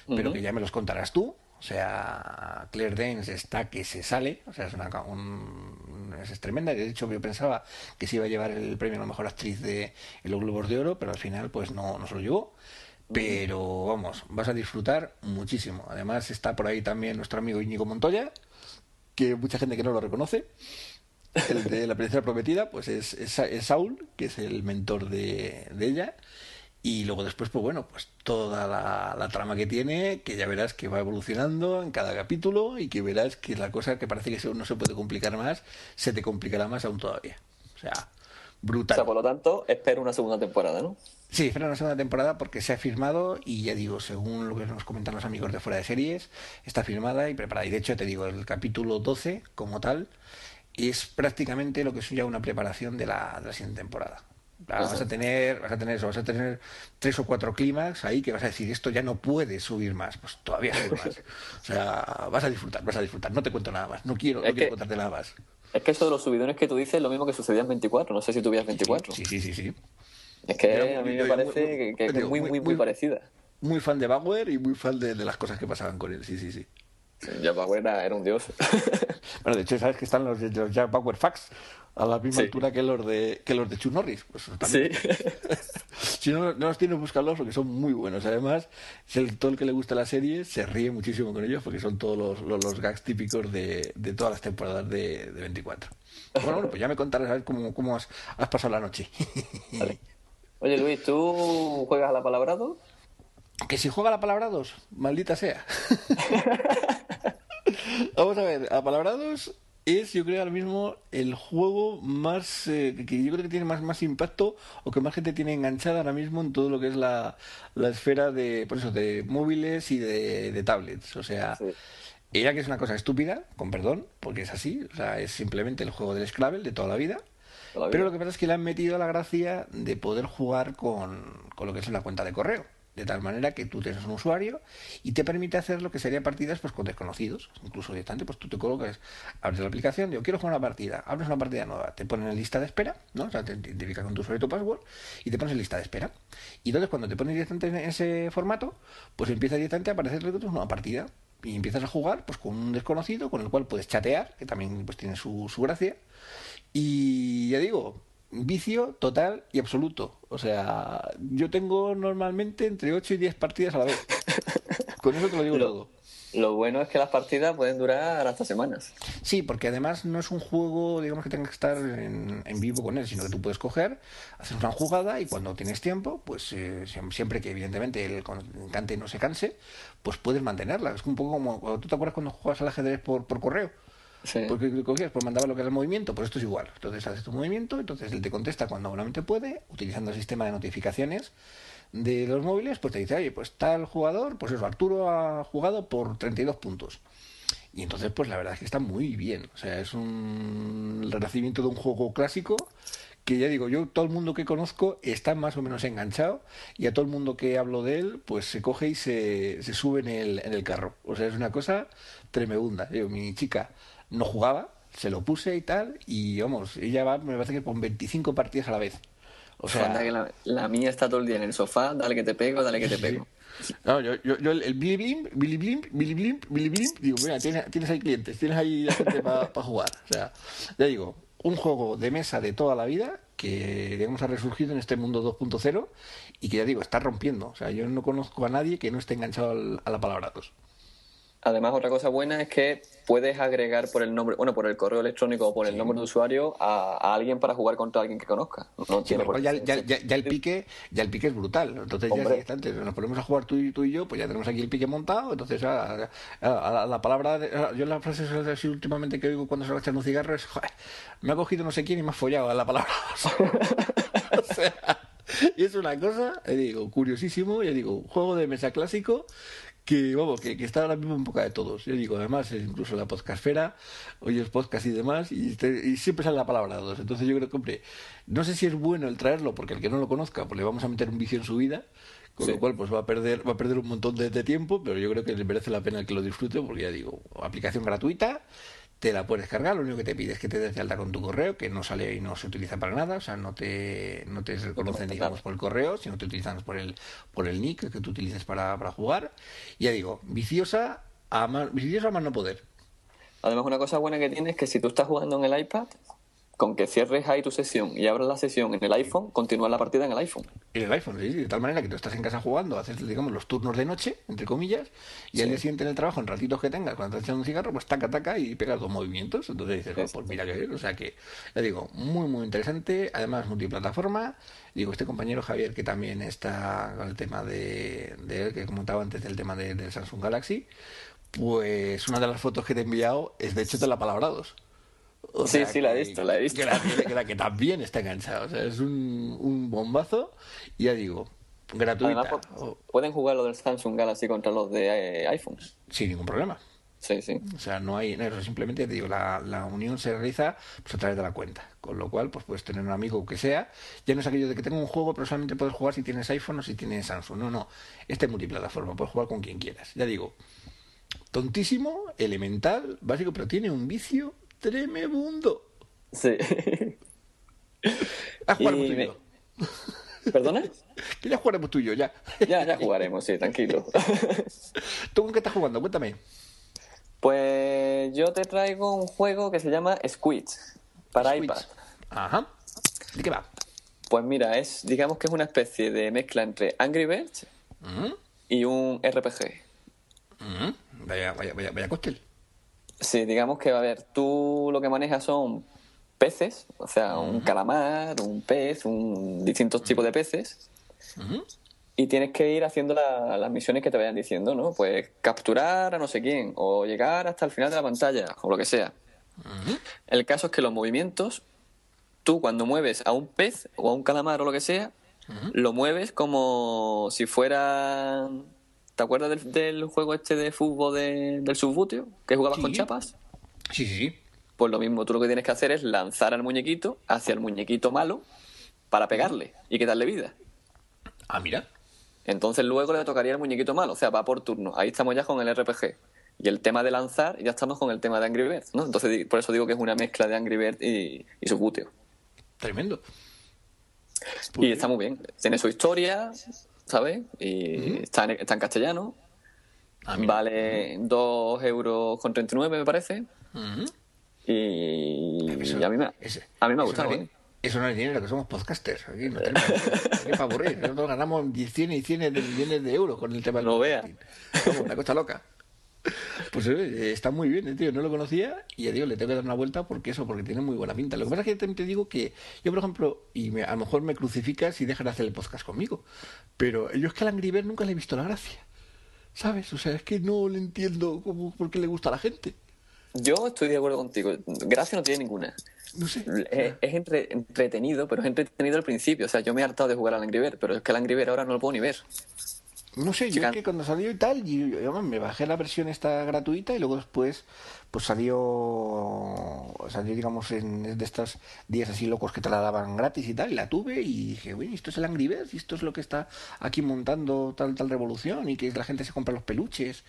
pero que ya me los contarás tú. O sea, Claire Danes está que se sale, o sea, es, una, es tremenda. De hecho, yo pensaba que se iba a llevar el premio a la mejor actriz de los Globos de Oro, pero al final, pues no, no se lo llevó. Pero vamos, vas a disfrutar muchísimo. Además, está por ahí también nuestro amigo Íñigo Montoya, que mucha gente que no lo reconoce. El de la princesa prometida, pues es, es, Saul, que es el mentor de, de ella. Y luego después, pues bueno, pues toda la, trama que tiene, que ya verás que va evolucionando en cada capítulo y que verás que la cosa que parece que no se puede complicar más, se te complicará más aún todavía. O sea, brutal. O sea, por lo tanto, espero una segunda temporada, ¿no? Sí, espero una segunda temporada porque se ha firmado y ya digo, según lo que nos comentan los amigos de fuera de series, está firmada y preparada. Y de hecho, te digo, el capítulo 12 como tal es prácticamente lo que es ya una preparación de la, de la siguiente temporada. Vas a tener, vas a tener eso, vas a tener tres o cuatro clímax ahí que vas a decir esto ya no puede subir más, pues todavía sube más. O sea, vas a disfrutar, vas a disfrutar. No te cuento nada más, no quiero, no quiero contarte nada más. Es que eso de los subidones que tú dices es lo mismo que sucedía en 24. No sé si tú 24. Sí, sí, sí, sí. Es que a mí me parece que, es muy, muy, muy, parecida. Muy fan de Bauer y muy fan de, de las cosas que pasaban con él, sí, sí, sí. Jack Bauer era, un dios. bueno, de hecho, sabes que están los, los Jack Bauer Facts a la misma altura que los de que los de Chuck Norris. Pues, sí. si no, no los tienes, búscalos porque son muy buenos. Además, si el, todo el que le gusta la serie se ríe muchísimo con ellos porque son todos los, los, gags típicos de, de, todas las temporadas de, de 24. Bueno, bueno, pues ya me contarás a ver cómo, cómo has, has pasado la noche. Oye, Luis, ¿tú juegas a la palabra 2? Que si juega la palabra 2, maldita sea. Vamos a ver, a palabra 2 es, yo creo, ahora mismo el juego más eh, que yo creo que tiene más, más impacto o que más gente tiene enganchada ahora mismo en todo lo que es la, la esfera de, por eso, de móviles y de, tablets. O sea, ella que es una cosa estúpida, con perdón, porque es así, o sea, es simplemente el juego del Scrabble de toda la vida. Pero lo que pasa es que le han metido la gracia de poder jugar con, con lo que es la cuenta de correo de tal manera que tú tienes un usuario y te permite hacer lo que sería partidas pues con desconocidos, incluso directamente pues tú te colocas, abres la aplicación, digo, quiero jugar una partida, abres una partida nueva, te ponen en lista de espera, ¿no? O sea, te identificas con tu usuario y tu password y te pones en lista de espera. Y entonces cuando te pones directamente en ese formato, pues empieza directamente a aparecer una nueva partida y empiezas a jugar pues con un desconocido con el cual puedes chatear, que también pues tiene su, su gracia. Y ya digo, vicio total y absoluto. O sea, yo tengo normalmente entre 8 y 10 partidas a la vez. Con eso te lo digo todo. Lo bueno es que las partidas pueden durar hasta semanas. Sí, porque además no es un juego, digamos, que tengas que estar en, vivo con él, sino que tú puedes coger, hacer una jugada y cuando tienes tiempo, pues eh, siempre que evidentemente el cante no se canse, pues puedes mantenerla. Es un poco como, ¿tú te acuerdas cuando juegas al ajedrez por, por correo? Porque cogías, pues mandaba lo que era el movimiento, pues esto es igual. Entonces haces tu movimiento, entonces él te contesta cuando buenamente puede, utilizando el sistema de notificaciones de los móviles, pues te dice, oye, pues tal jugador, pues eso, Arturo ha jugado por 32 puntos. Y entonces, pues la verdad es que está muy bien. O sea, es un renacimiento de un juego clásico que ya digo, yo todo el mundo que conozco está más o menos enganchado y a todo el mundo que hablo de él, pues se coge y se, se sube en el, en el carro. O sea, es una cosa tremenda. Yo, mi chica no jugaba, se lo puse y tal, y vamos, ella va, me parece que con 25 partidas a la vez. O sea, la, mía está todo el día en el sofá, dale que te pego, dale que te pego. No, yo, yo, el Billy Blimp, Billy Blimp, Billy Blimp, Billy Blimp, digo, mira, tienes, tienes ahí clientes, tienes ahí gente para jugar. O sea, ya digo, un juego de mesa de toda la vida que, digamos, ha resurgido en este mundo 2.0 y que ya digo, está rompiendo. O sea, yo no conozco a nadie que no esté enganchado a la palabra 2. Además, otra cosa buena es que puedes agregar por el nombre, bueno, por el correo electrónico o por el nombre de usuario a, alguien para jugar contra alguien que conozca. No tiene ya, el pique, ya el pique es brutal. Entonces ya nos ponemos a jugar tú y tú y yo, pues ya tenemos aquí el pique montado. Entonces a, la palabra, yo la frase así últimamente que oigo cuando se va echando un cigarro es, me ha cogido no sé quién y me ha follado a la palabra. o sea, y es una cosa, digo, curiosísimo, ya digo, juego de mesa clásico que vamos, que, está ahora mismo en boca de todos. Yo digo, además, incluso la podcastfera, oyes podcast y demás, y, y, siempre sale la palabra dos. Entonces yo creo que, hombre, no sé si es bueno el traerlo, porque el que no lo conozca, pues le vamos a meter un vicio en su vida, con lo cual pues va a perder, va a perder un montón de, de, tiempo, pero yo creo que le merece la pena que lo disfrute, porque ya digo, aplicación gratuita, te la puedes cargar, lo único que te pide es que te des de alta con tu correo, que no sale y no se utiliza para nada, o sea, no te, no te reconocen, digamos, por el correo, sino te utilizan por el, por el nick que tú utilices para, para jugar. Y ya digo, viciosa a más, viciosa a más no poder. Además, una cosa buena que tiene es que si tú estás jugando en el iPad, con que cierres ahí tu sesión y abras la sesión en el iPhone, continúa la partida en el iPhone. En el iPhone, sí, de tal manera que tú estás en casa jugando, haces, digamos, los turnos de noche, entre comillas, y al día siguiente en el trabajo, en ratitos que tengas, cuando estás echando un cigarro, pues taca, taca y pegas dos movimientos. Entonces dices, pues mira que o sea que, ya digo, muy, muy interesante, además multiplataforma. Digo, este compañero Javier, que también está con el tema de, de que comentaba antes del tema de, del Samsung Galaxy, pues una de las fotos que te he enviado es de hecho de la palabra 2 sí, sí, la he visto, la he visto. Que, también está enganchado. O sea, es un, un bombazo, y ya digo, gratuita. pueden jugar los del Samsung Galaxy contra los de eh, iPhone. Sin ningún problema. Sí, sí. O sea, no hay, no, simplemente digo, la, la, unión se realiza pues, a través de la cuenta. Con lo cual, pues puedes tener un amigo que sea. Ya no es aquello de que tengo un juego, pero solamente puedes jugar si tienes iPhone o si tienes Samsung. No, no. Este es multiplataforma, puedes jugar con quien quieras. Ya digo, tontísimo, elemental, básico, pero tiene un vicio Tremebundo. Sí. A jugar tuyo. ¿Perdona? Que ya jugaremos tú y yo, ya. Ya, ya jugaremos, sí, tranquilo. ¿Tú con qué estás jugando? Cuéntame. Pues yo te traigo un juego que se llama Squid para iPad. Ajá. ¿De qué va? Pues mira, es, digamos que es una especie de mezcla entre Angry Birds y un RPG. Vaya, vaya, vaya, vaya cóctel. Sí, digamos que, a ver, tú lo que manejas son peces, o sea, un calamar, un pez, un distintos tipos de peces. Y tienes que ir haciendo las misiones que te vayan diciendo, ¿no? Pues capturar a no sé quién, o llegar hasta el final de la pantalla, o lo que sea. El caso es que los movimientos, tú cuando mueves a un pez o a un calamar o lo que sea, lo mueves como si fuera ¿Te acuerdas del, del, juego este de fútbol del subbuteo? Que jugabas con chapas. Sí, sí, sí. pues lo mismo, tú lo que tienes que hacer es lanzar al muñequito hacia el muñequito malo para pegarle y quitarle vida. Ah, mira. Entonces luego le tocaría al muñequito malo, o sea, va por turno. Ahí estamos ya con el RPG. Y el tema de lanzar, ya estamos con el tema de Angry Birds, ¿no? Entonces por eso digo que es una mezcla de Angry Birds y, y su buteo. Tremendo. y está muy bien. Tiene su historia, ¿sabes? Y está, en, está en castellano. Ah, vale 2 euros con 39, me parece. Ujú. Y, Eso- y a mí me, ese- a mí me ha eso gustado. no- ¿eh? Eso no es dinero, que somos podcasters. Aquí no tenemos que aburrir. Nosotros ganamos 100 y 100 de millones de euros con el tema del No vea. una cosa loca. Pues eh, está muy bien, eh, tío. No lo conocía y ya digo, le tengo que dar una vuelta porque eso, porque tiene muy buena pinta. Lo que pasa es que también te digo que yo, por ejemplo, y me- a lo mejor me crucificas y dejan de hacer el podcast conmigo, pero yo es que al Angry nunca le he visto la gracia. ¿Sabes? O sea, es que no le entiendo cómo, por qué le gusta a la gente. Yo estoy de acuerdo contigo. Gracia no tiene ninguna. No sé. Es, es entre- entretenido, pero es entretenido al principio. O sea, yo me he hartado de jugar al Angry pero es que el Angry ahora no lo puedo ni ver. No sé, yo es que cuando salió y tal, y, y, además, me bajé la versión esta gratuita y luego después pues salió, salió digamos en de estos días así locos que te la daban gratis y tal, y la tuve y dije, bueno, esto es el Angry Birds, y esto es lo que está aquí montando tal tal revolución y que la gente se compra los peluches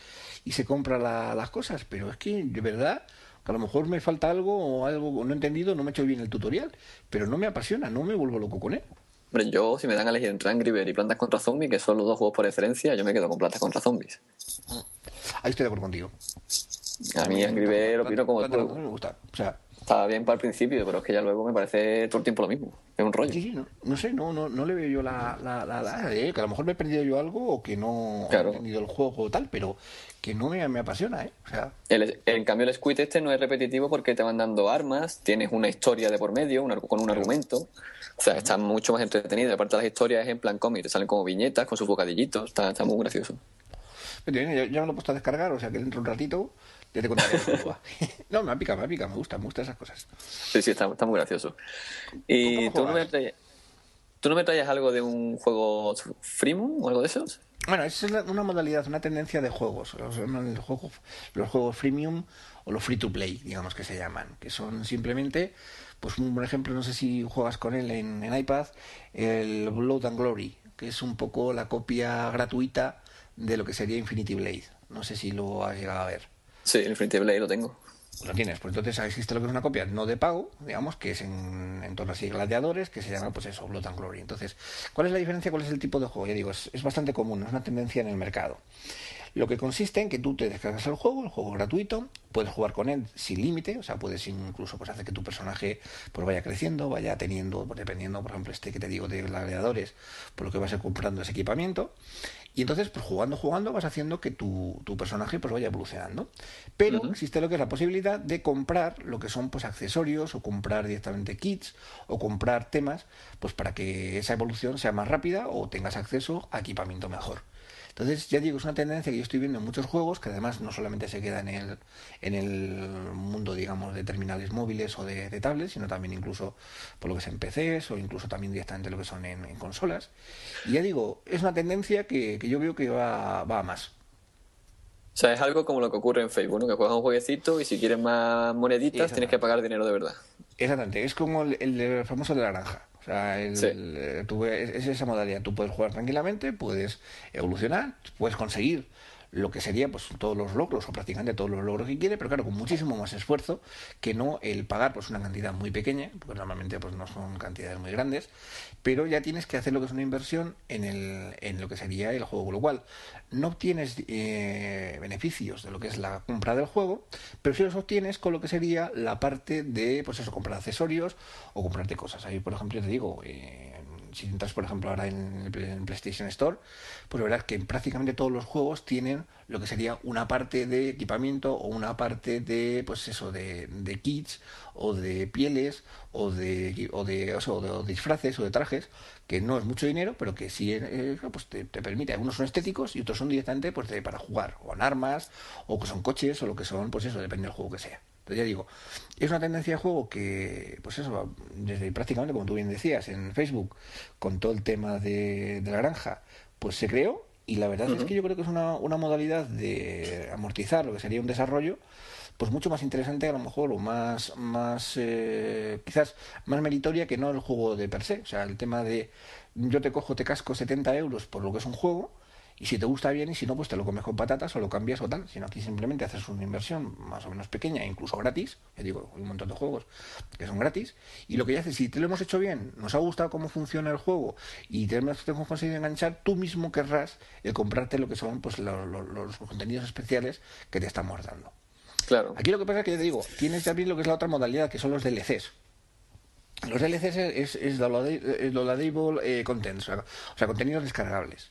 y se compra la- las cosas, pero es que de verdad que a lo mejor me falta algo o algo no he entendido, no me he hecho bien el tutorial, pero no me apasiona, no me vuelvo loco con él. Hombre, yo, si me dan a elegir entre Angry Birds y Plantas contra Zombies, que son los dos juegos por excelencia, yo me quedo con Plantas contra Zombies. Ahí estoy de acuerdo contigo. A mí Angry Birds opino como Planta- tú. me gusta, o sea, Estaba bien para el principio, pero es que ya luego me parece todo el tiempo lo mismo. Es un rollo. Sí, sí, no, no sé, no, no, no le veo yo la, la, la, la- eh, que a lo mejor me he perdido yo algo o que no Claro. he entendido el juego o tal, pero que no me, me apasiona, ¿eh? O sea, El, en cambio, el Squid este no es repetitivo porque te van dando armas, tienes una historia de por medio, un con un argumento. O sea, está mucho más entretenido. Aparte, las historias es en plan cómic, te salen como viñetas con sus bocadillitos. Está, está muy gracioso. pero ya, ya me lo he puesto a descargar, o sea que dentro de un ratito ya te contaré. No, me pica, me pica, me gusta, me gustan esas cosas. Sí, sí, está, está muy gracioso. Y ¿Cómo tú no, me traes, tú no me traes algo de un juego freemium o algo de esos. Bueno, esa es una- modalidad, una tendencia de juegos. Los, el juego- los juegos freemium o los free to play, digamos que se llaman, que son simplemente, pues un por ejemplo, no sé si juegas con él en, en iPad, el Blood and Glory, que es un poco la copia gratuita de lo que sería Infinity Blade. No sé si lo has llegado a ver. Sí, Infinity Blade lo tengo. Lo tienes, pues entonces existe lo que es una copia no de pago, digamos, que es en entornos así gladiadores, que se llama pues eso, Blood and Glory. Entonces, ¿cuál es la diferencia? ¿Cuál es el tipo de juego? Ya digo, es, es bastante común, es una tendencia en el mercado. Lo que consiste en que tú te descargas el juego, el juego gratuito, puedes jugar con él sin límite, o sea, puedes incluso pues hacer que tu personaje pues vaya creciendo, vaya teniendo, pues, dependiendo, por ejemplo, este que te digo de gladiadores, por lo que vas a ir comprando ese equipamiento. Y entonces, pues jugando, jugando, vas haciendo que tu, tu personaje pues vaya evolucionando. Pero existe lo que es la posibilidad de comprar lo que son pues accesorios o comprar directamente kits o comprar temas pues para que esa evolución sea más rápida o tengas acceso a equipamiento mejor. Entonces, ya digo, es una tendencia que yo estoy viendo en muchos juegos, que además no solamente se queda en el, en el mundo, digamos, de terminales móviles o de, de tablets, sino también incluso por lo que es en PCs o incluso también directamente lo que son en, en consolas. Y ya digo, es una tendencia que, que yo veo que va, va a más. O sea, es algo como lo que ocurre en Facebook, ¿no? Que juegas un jueguecito y si quieres más moneditas tienes que pagar dinero de verdad. Exactamente, es como el, el- el famoso de la granja. O sea, el- Sí. el- eh, tú ves- es esa modalidad. Tú puedes jugar tranquilamente, puedes evolucionar, puedes conseguir lo que sería pues todos los logros o prácticamente todos los logros que quiere, pero claro, con muchísimo más esfuerzo que no el pagar pues una cantidad muy pequeña, porque normalmente pues no son cantidades muy grandes, pero ya tienes que hacer lo que es una inversión en, el, en lo que sería el juego, con lo cual no obtienes eh, beneficios de lo que es la compra del juego, pero sí los obtienes con lo que sería la parte de, pues eso, comprar accesorios o comprarte cosas. Ahí, por ejemplo, te digo, eh, si entras, por ejemplo, ahora en en PlayStation Store, pues verás que prácticamente todos los juegos tienen lo que sería una parte de equipamiento o una parte de, pues eso, de, de kits o de pieles o de, o de, o de- o disfraces o de trajes, que no es mucho dinero, pero que sí eh, pues te, te permite. Algunos son estéticos y otros son directamente pues de, para jugar, o en armas, o que son coches, o lo que son, pues eso, depende del juego que sea. Entonces ya digo, es una tendencia de juego que, pues eso, desde prácticamente, como tú bien decías, en Facebook, con todo el tema de, de la granja, pues se creó y la verdad es que yo creo que es una, una modalidad de amortizar lo que sería un desarrollo, pues mucho más interesante a lo mejor o más, más eh, quizás más meritoria que no el juego de per se. O sea, el tema de yo te cojo, te casco 70 euros por lo que es un juego y si te gusta bien y si no, pues te lo comes con patatas o lo cambias o tal. Sino aquí simplemente haces una inversión más o menos pequeña, incluso gratis. Ya digo, hay un montón de juegos que son gratis. Y lo que ya haces, si te lo hemos hecho bien, nos ha gustado cómo funciona el juego y te hemos conseguido enganchar, tú mismo querrás el comprarte lo que son pues los, contenidos especiales que te estamos dando. Claro. Aquí lo que pasa es que ya te digo, tienes también lo que es la otra modalidad, que son los DLCs. Los DLCs es, es, downloadable eh, contents, o sea, contenidos descargables.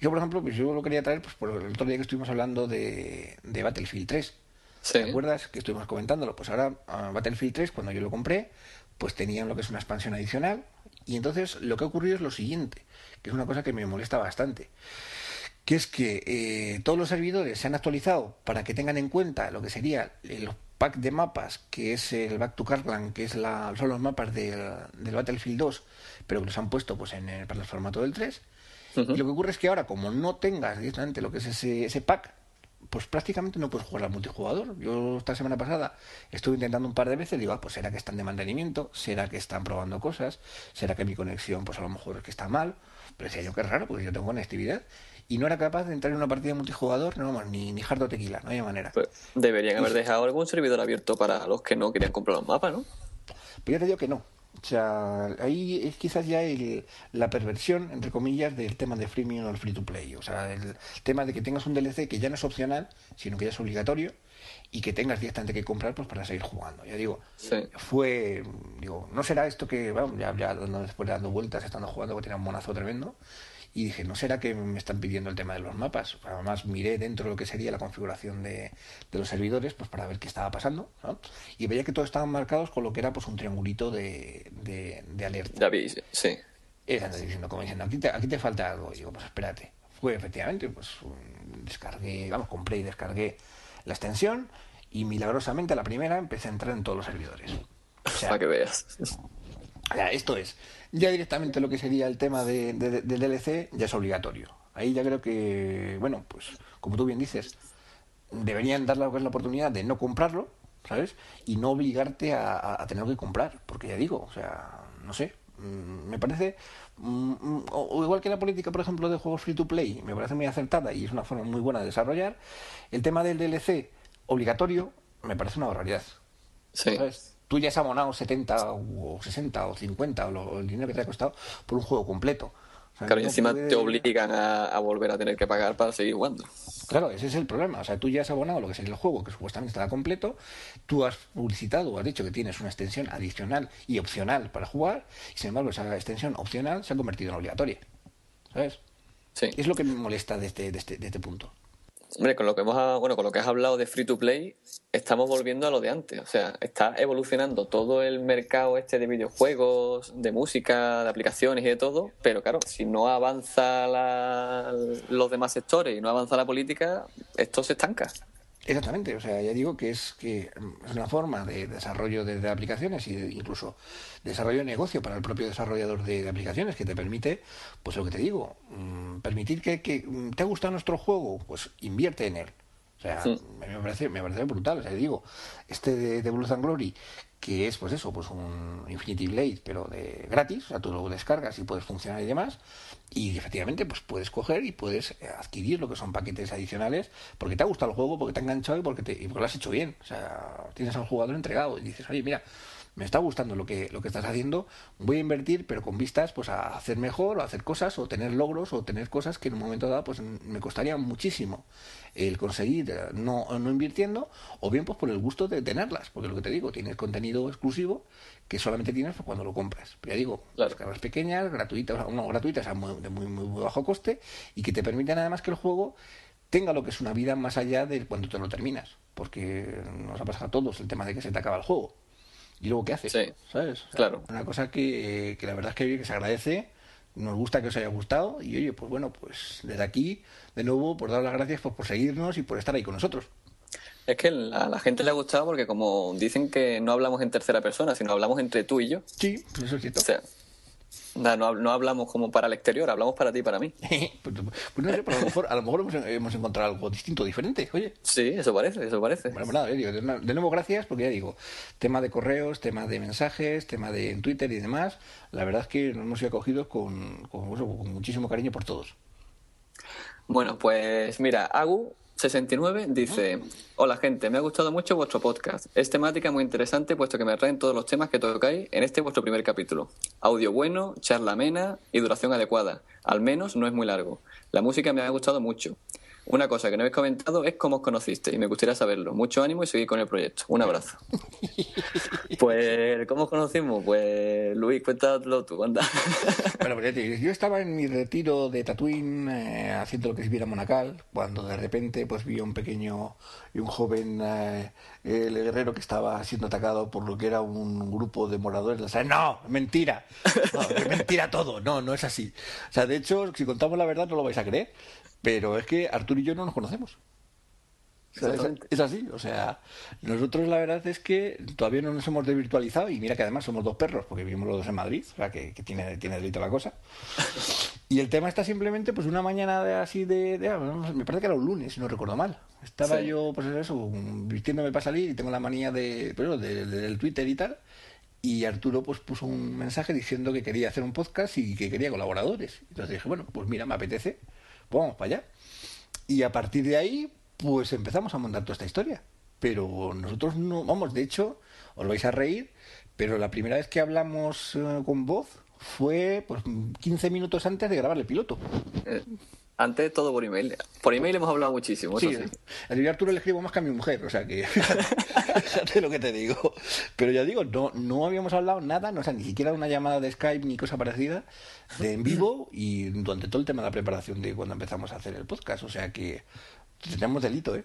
Yo, por ejemplo, pues yo lo quería traer pues, por el otro día que estuvimos hablando de, de Battlefield 3. ¿Te acuerdas que estuvimos comentándolo? Pues ahora Battlefield 3, cuando yo lo compré, pues tenían lo que es una expansión adicional. Y entonces lo que ha ocurrido es lo siguiente, que es una cosa que me molesta bastante que es que eh, todos los servidores se han actualizado para que tengan en cuenta lo que sería el pack de mapas, que es el Back to Carland, que es la, son los mapas del, del Battlefield 2, pero que los han puesto pues en el, para el formato del 3. Y lo que ocurre es que ahora, como no tengas directamente lo que es ese, ese pack, pues prácticamente no puedes jugar al multijugador. Yo esta semana pasada estuve intentando un par de veces, digo, ah, pues será que están de mantenimiento, será que están probando cosas, será que mi conexión, pues a lo mejor es que está mal. Pero decía yo que es raro, porque yo tengo conectividad y no era capaz de entrar en una partida multijugador, no vamos, ni, ni hardo tequila, no hay manera. Pues deberían haber dejado algún servidor abierto para los que no querían comprar los mapas, ¿no? Pues ya te digo que no. O sea, ahí es quizás ya la perversión, entre comillas, del tema de freemium o el free to play. O sea, el tema de que tengas un DLC que ya no es opcional, sino que ya es obligatorio y que tengas directamente que comprar pues para seguir jugando. Ya digo, fue, digo, no será esto que, vamos, ya, ya después de dando vueltas, estando jugando, que tenía un monazo tremendo, y dije, ¿no será que me están pidiendo el tema de los mapas? Además miré dentro de lo que sería la configuración de, los servidores pues para ver qué estaba pasando y veía que todos estaban marcados con lo que era pues un triangulito de, de, alerta. David, sí. Están diciendo, como diciendo, aquí te, aquí te falta algo. Y digo, pues espérate. Fue efectivamente, pues descargué, vamos, compré y descargué la extensión y milagrosamente a la primera empecé a entrar en todos los servidores. O sea, para que veas. Esto es, ya directamente lo que sería el tema de, del DLC ya es obligatorio. Ahí ya creo que, bueno, pues como tú bien dices, deberían dar la, oportunidad de no comprarlo, ¿sabes? Y no obligarte a, a, tener que comprar, porque ya digo, o sea, no sé, mm, me parece, mm, mm, o, igual que la política, por ejemplo, de juegos free to play, me parece muy acertada y es una forma muy buena de desarrollar, el tema del DLC obligatorio me parece una barbaridad. Sí. ¿sabes? Tú ya has abonado 70 o 60 o 50 o, el dinero que te ha costado por un juego completo. claro, y encima te obligan a, volver a tener que pagar para seguir jugando. Claro, ese es el problema. O sea, tú ya has abonado lo que es el juego, que supuestamente estará completo, tú has publicitado o has dicho que tienes una extensión adicional y opcional para jugar, y sin embargo esa extensión opcional se ha convertido en obligatoria. ¿Sabes? Sí. Es lo que me molesta de este, de este, de este punto. Hombre, con lo que hemos bueno, con lo que has hablado de free to play, estamos volviendo a lo de antes. O sea, está evolucionando todo el mercado este de videojuegos, de música, de aplicaciones y de todo, pero claro, si no avanza los demás sectores y no avanza la política, esto se estanca. Exactamente, o sea, ya digo que es que es una forma de desarrollo de, aplicaciones y incluso desarrollo de negocio para el propio desarrollador de, aplicaciones que te permite, pues lo que te digo, mm, permitir que, que, mm, te ha gustado nuestro juego, pues invierte en él. O sea, me, parece, me parece brutal. O sea, digo, este de, de Blues and Glory, que es pues eso, pues un Infinity Blade, pero de gratis, o sea, tú lo descargas y puedes funcionar y demás, y efectivamente pues puedes coger y puedes adquirir lo que son paquetes adicionales porque te ha gustado el juego, porque te ha enganchado y porque, te, y porque lo has hecho bien, o sea, tienes al jugador entregado y dices, oye, mira, me está gustando lo que, lo que estás haciendo, voy a invertir, pero con vistas pues a hacer mejor, o hacer cosas, o tener logros, o tener cosas que en un momento dado pues me costaría muchísimo el conseguir eh, no, no invirtiendo, o bien pues por el gusto de tenerlas, porque lo que te digo, tienes contenido exclusivo que solamente tienes cuando lo compras. Pero ya digo, las cargas pequeñas, gratuitas, no gratuitas, de muy, muy, muy bajo coste, y que te permiten además que el juego tenga lo que es una vida más allá de cuando te lo terminas. Porque nos ha pasado a todos el tema de que se te acaba el juego y luego qué haces, sí, ¿sabes? claro. Una cosa que, que, la verdad es que, que se agradece, nos gusta que os haya gustado y oye, pues bueno, pues desde aquí, de nuevo, por dar las gracias pues, por seguirnos y por estar ahí con nosotros. Es que a la gente le ha gustado porque como dicen que no hablamos en tercera persona, sino hablamos entre tú y yo. Sí, eso es cierto. O sea, No, no, hablamos como para el exterior, hablamos para ti y para mí. pues, pues no sé, pero a lo mejor, a lo mejor hemos, encontrado algo distinto, diferente, oye. Sí, eso parece, eso parece. Bueno, pues nada, digo, de, nuevo gracias, porque ya digo, tema de correos, tema de mensajes, tema de en Twitter y demás, la verdad es que nos hemos sido acogidos con, con, con muchísimo cariño por todos. Bueno, pues mira, Agu 69 dice, hola gente, me ha gustado mucho vuestro podcast. Es temática muy interesante puesto que me atraen todos los temas que tocáis en este vuestro primer capítulo. Audio bueno, charla amena y duración adecuada. Al menos no es muy largo. La música me ha gustado mucho. Una cosa que no habéis comentado es cómo os conociste y me gustaría saberlo. Mucho ánimo y seguir con el proyecto. Un abrazo. pues, ¿cómo os conocimos? Pues, Luis, cuéntalo tú, anda. bueno, pues yo estaba en mi retiro de Tatooine eh, haciendo lo que es viera Monacal, cuando de repente pues vi a un pequeño y un joven eh, el guerrero que estaba siendo atacado por lo que era un grupo de moradores. O sea, no, mentira. mentira todo. No, no es así. O sea, de hecho, si contamos la verdad no lo vais a creer. Pero es que Arturo y yo no nos conocemos. Es, así, o sea, nosotros la verdad es que todavía no nos hemos desvirtualizado y mira que además somos dos perros, porque vivimos los dos en Madrid, o sea, que, tiene, tiene delito la cosa. Y el tema está simplemente, pues una mañana de, así de, me parece que era un lunes, si no recuerdo mal. Estaba yo, pues eso, vistiéndome para salir y tengo la manía de, pues, del Twitter y tal. Y Arturo pues puso un mensaje diciendo que quería hacer un podcast y que quería colaboradores. Entonces dije, bueno, pues mira, me apetece pues vamos para allá. Y a partir de ahí, pues empezamos a montar toda esta historia. Pero nosotros no, vamos, de hecho, os vais a reír, pero la primera vez que hablamos eh, con voz fue pues 15 minutos antes de grabar el piloto. Eh, antes todo por email. Por email hemos hablado muchísimo. Sí, sí. a Arturo le escribo más que a mi mujer, o sea que fíjate lo que te digo. Pero ya digo, no, no habíamos hablado nada, no, o sea, ni siquiera una llamada de Skype ni cosa parecida de en vivo y durante todo el tema de la preparación de cuando empezamos a hacer el podcast. O sea que tenemos delito, ¿eh?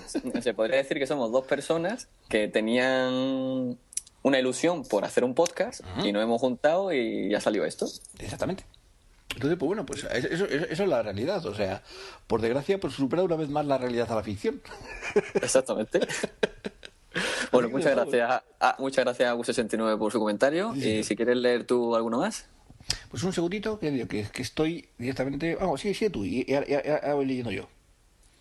Se podría decir que somos dos personas que tenían una ilusión por hacer un podcast y nos hemos juntado y ya salió esto. Exactamente. Entonces, pues bueno, pues eso, es la realidad. O sea, por desgracia, pues supera una vez más la realidad a la ficción. Exactamente. Bueno, muchas gracias, a, muchas gracias a Gus69 por su comentario. Y si quieres leer tú alguno más. Pues un segundito, que, que, que estoy directamente. Vamos, sí, sí, tú, y voy leyendo yo.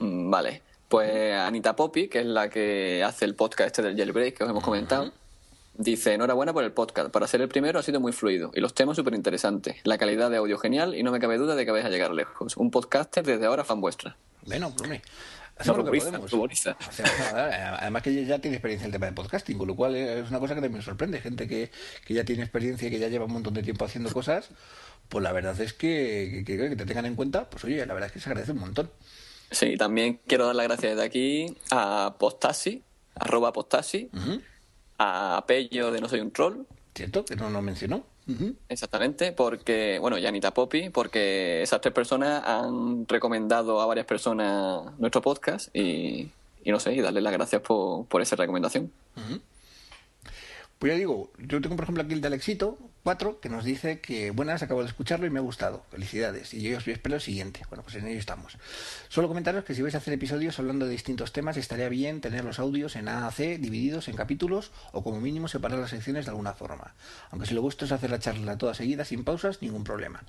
Mm, vale. Pues Anita Poppy, que es la que hace el podcast este del Jailbreak que os hemos comentado, Dice, enhorabuena por el podcast. Para ser el primero ha sido muy fluido y los temas súper interesantes. La calidad de audio genial y no me cabe duda de que vais a llegar lejos. Un podcaster desde ahora fan vuestra. Bueno, hombre. Hacemos lo que podemos. además que ya tiene experiencia en el tema de podcasting, con lo cual es una cosa que también me sorprende. Gente que, que ya tiene experiencia y que ya lleva un montón de tiempo haciendo cosas, pues la verdad es que, que, te tengan en cuenta, pues oye, la verdad es que se agradece un montón. Sí, también quiero dar las gracias desde aquí a Postasi, arroba Postasi, a Pello de No Soy un Troll. Cierto, que no lo mencionó. Exactamente, porque, bueno, y Anita Poppy, porque esas tres personas han recomendado a varias personas nuestro podcast y, no sé, y darle las gracias por, por esa recomendación. Pues ya digo, yo tengo por ejemplo aquí el de Alexito, 4, que nos dice que buenas, acabo de escucharlo y me ha gustado. Felicidades. Y yo os espero el siguiente. Bueno, pues en ello estamos. Solo comentaros que si vais a hacer episodios hablando de distintos temas, estaría bien tener los audios en A a C divididos en capítulos o como mínimo separar las secciones de alguna forma. Aunque si lo gusto es hacer la charla toda seguida, sin pausas, ningún problema.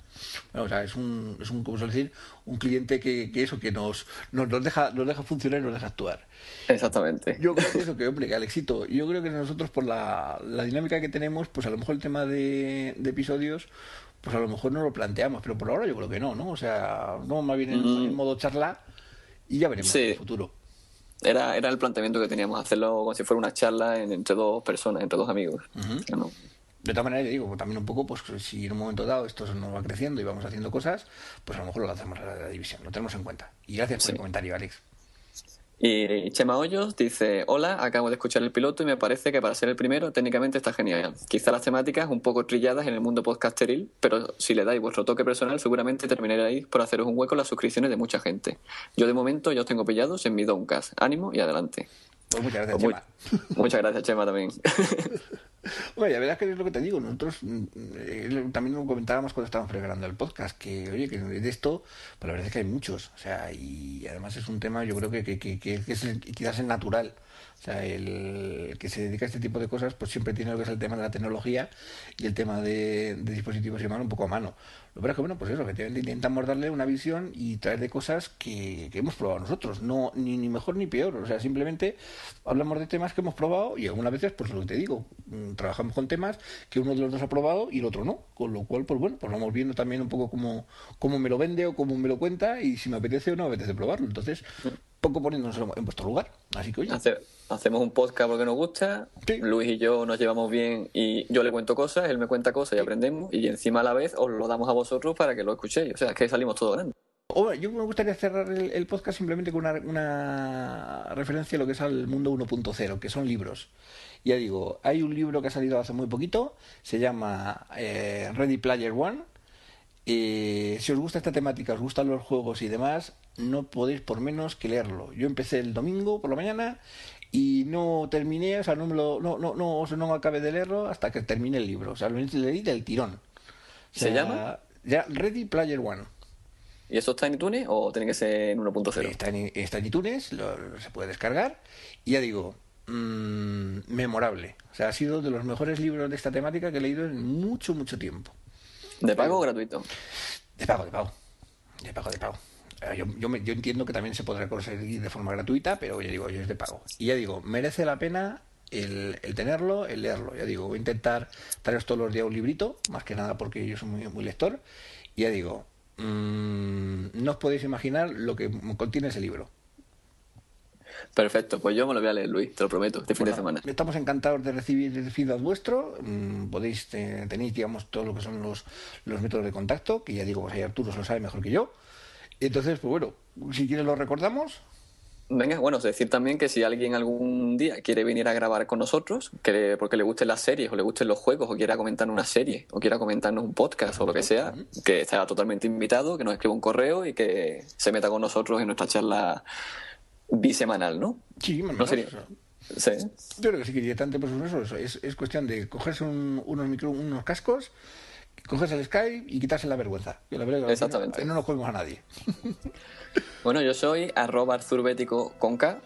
Bueno, o sea, es un, es un como suele decir, un cliente que, que eso, que nos, nos, deja, nos deja funcionar y nos deja actuar. Exactamente. Yo creo que eso, que hombre, que Alexito, yo creo que nosotros por la, la dinámica que tenemos, pues a lo mejor el tema de de, episodios, pues a lo mejor no lo planteamos, pero por ahora yo creo que no, ¿no? O sea, no más bien en, mm. modo charla y ya veremos en el futuro. Era, era el planteamiento que teníamos, hacerlo como si fuera una charla entre dos personas, entre dos amigos. De todas maneras, digo, también un poco, pues si en un momento dado esto nos va creciendo y vamos haciendo cosas, pues a lo mejor lo hacemos a la, división, lo tenemos en cuenta. Y gracias por el comentario, Alex. Y Chema Hoyos dice, hola, acabo de escuchar el piloto y me parece que para ser el primero técnicamente está genial. Quizá las temáticas un poco trilladas en el mundo podcasteril, pero si le dais vuestro toque personal seguramente terminaréis por haceros un hueco en las suscripciones de mucha gente. Yo de momento ya os tengo pillados en mi Doncast. Ánimo y adelante. Pues muchas gracias, pues Chema. muchas gracias, Chema, también. Oye, la verdad es que es lo que te digo, nosotros mm, eh, también lo comentábamos cuando estábamos preparando el podcast, que oye, que de esto, pues la verdad es que hay muchos, o sea, y además es un tema, yo creo que, que, que, es quizás el natural. O sea, el que se dedica a este tipo de cosas, pues siempre tiene lo que es el tema de la tecnología y el tema de, dispositivos y demás un poco a mano. Lo que es que, bueno, pues eso, efectivamente intentamos darle una visión y traer de cosas que, hemos probado nosotros, no ni, ni mejor ni peor. O sea, simplemente hablamos de temas que hemos probado y algunas veces, pues lo que te digo, mm, trabajamos con temas que uno de los dos ha probado y el otro no. Con lo cual, pues bueno, pues vamos viendo también un poco cómo, cómo me lo vende o cómo me lo cuenta y si me apetece o no me apetece probarlo. Entonces, poco poniéndonos en vuestro lugar. Así que oye. hacemos un podcast porque nos gusta. Luis y yo nos llevamos bien y yo le cuento cosas, él me cuenta cosas y aprendemos. Y encima a la vez os lo damos a vosotros para que lo escuchéis. O sea, es que salimos todo grande. yo me gustaría cerrar el, podcast simplemente con una, referencia a lo que es al mundo 1.0, que son libros. Ya digo, hay un libro que ha salido hace muy poquito, se llama eh, Ready Player One. Y si os gusta esta temática, os gustan los juegos y demás, no podéis por menos que leerlo. Yo empecé el domingo por la mañana y no terminé, o sea, no me lo, no, no, no, no acabé de leerlo hasta que terminé el libro. O sea, lo leí del tirón. ¿Se llama? Ya, Ready Player One. ¿Y eso está en iTunes o tiene que ser en 1.0? Está en, está en iTunes, se puede descargar. Y ya digo, mmm, memorable. O sea, ha sido de los mejores libros de esta temática que he leído en mucho, mucho tiempo. ¿De pago o gratuito? De pago, de pago. De pago, de pago. Eh, yo, yo, yo, entiendo que también se podrá conseguir de forma gratuita, pero ya digo, yo es de pago. Y ya digo, merece la pena el, tenerlo, el leerlo. Ya digo, voy a intentar traeros todos los días un librito, más que nada porque yo soy muy, muy lector. Y ya digo, mmm, no os podéis imaginar lo que contiene ese libro. Perfecto, pues yo me lo voy a leer, Luis, te lo prometo, este fin de semana. Estamos encantados de recibir el feedback vuestro. Mm, podéis, tenéis, digamos, todo lo que son los, los métodos de contacto, que ya digo, pues ahí Arturo se lo sabe mejor que yo. Entonces, pues bueno, si quieres lo recordamos. Venga, bueno, es decir también que si alguien algún día quiere venir a grabar con nosotros, que porque le gusten las series o le gusten los juegos o quiera comentar una serie o quiera comentarnos un podcast o lo que sea, que estará totalmente invitado, que nos escriba un correo y que se meta con nosotros en nuestra charla bisemanal, ¿no? Sí, ¿No sería? Sí. Yo creo que sí, que tanto pues eso, es, es cuestión de cogerse unos, micro, unos cascos coges el Skype y quitarse la vergüenza. Yo la verdad, Exactamente. No, nos jugamos a nadie. bueno, yo soy arroba arzubético con K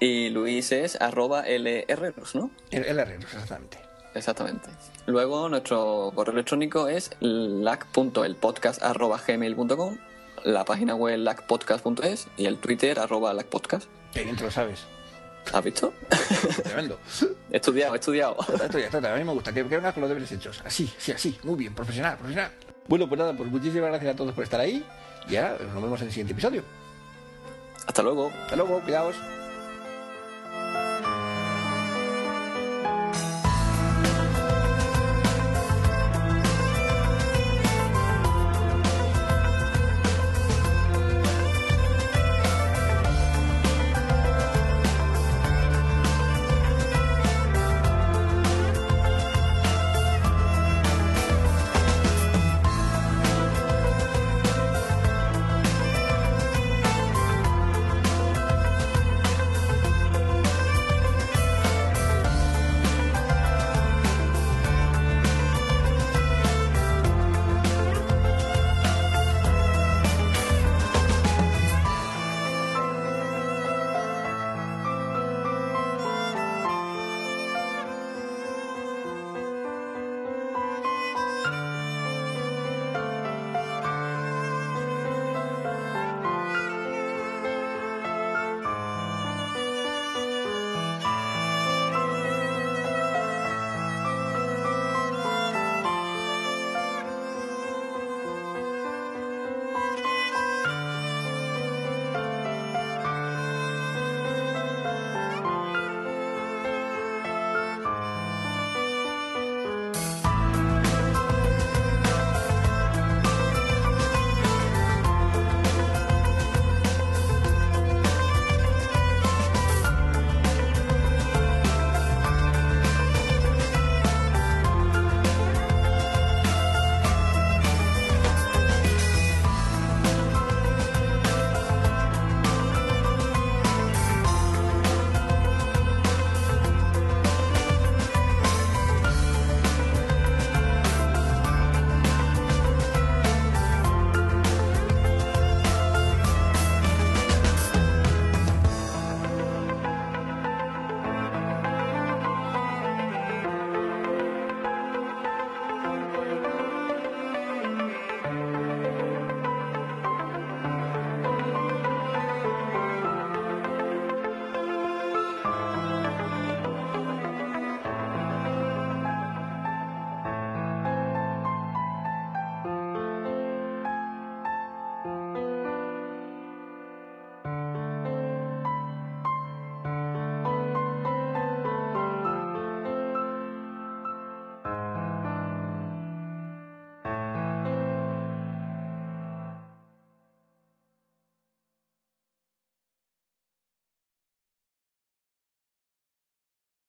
y Luis es arroba lherreros, ¿no? lherreros, exactamente. Exactamente. Luego nuestro correo electrónico es lac.elpodcast.gmail.com la página web lacpodcast.es y el Twitter arroba lacpodcast. Bien lo sabes. ¿Has visto? Tremendo. he estudiado, he estudiado. A mí me gusta que, vengas con los deberes hechos. Así, sí, así. Muy bien, profesional, profesional. Bueno, pues nada, pues muchísimas gracias a todos por estar ahí. Y ahora nos vemos en el siguiente episodio. Hasta luego. Hasta luego, cuidaos.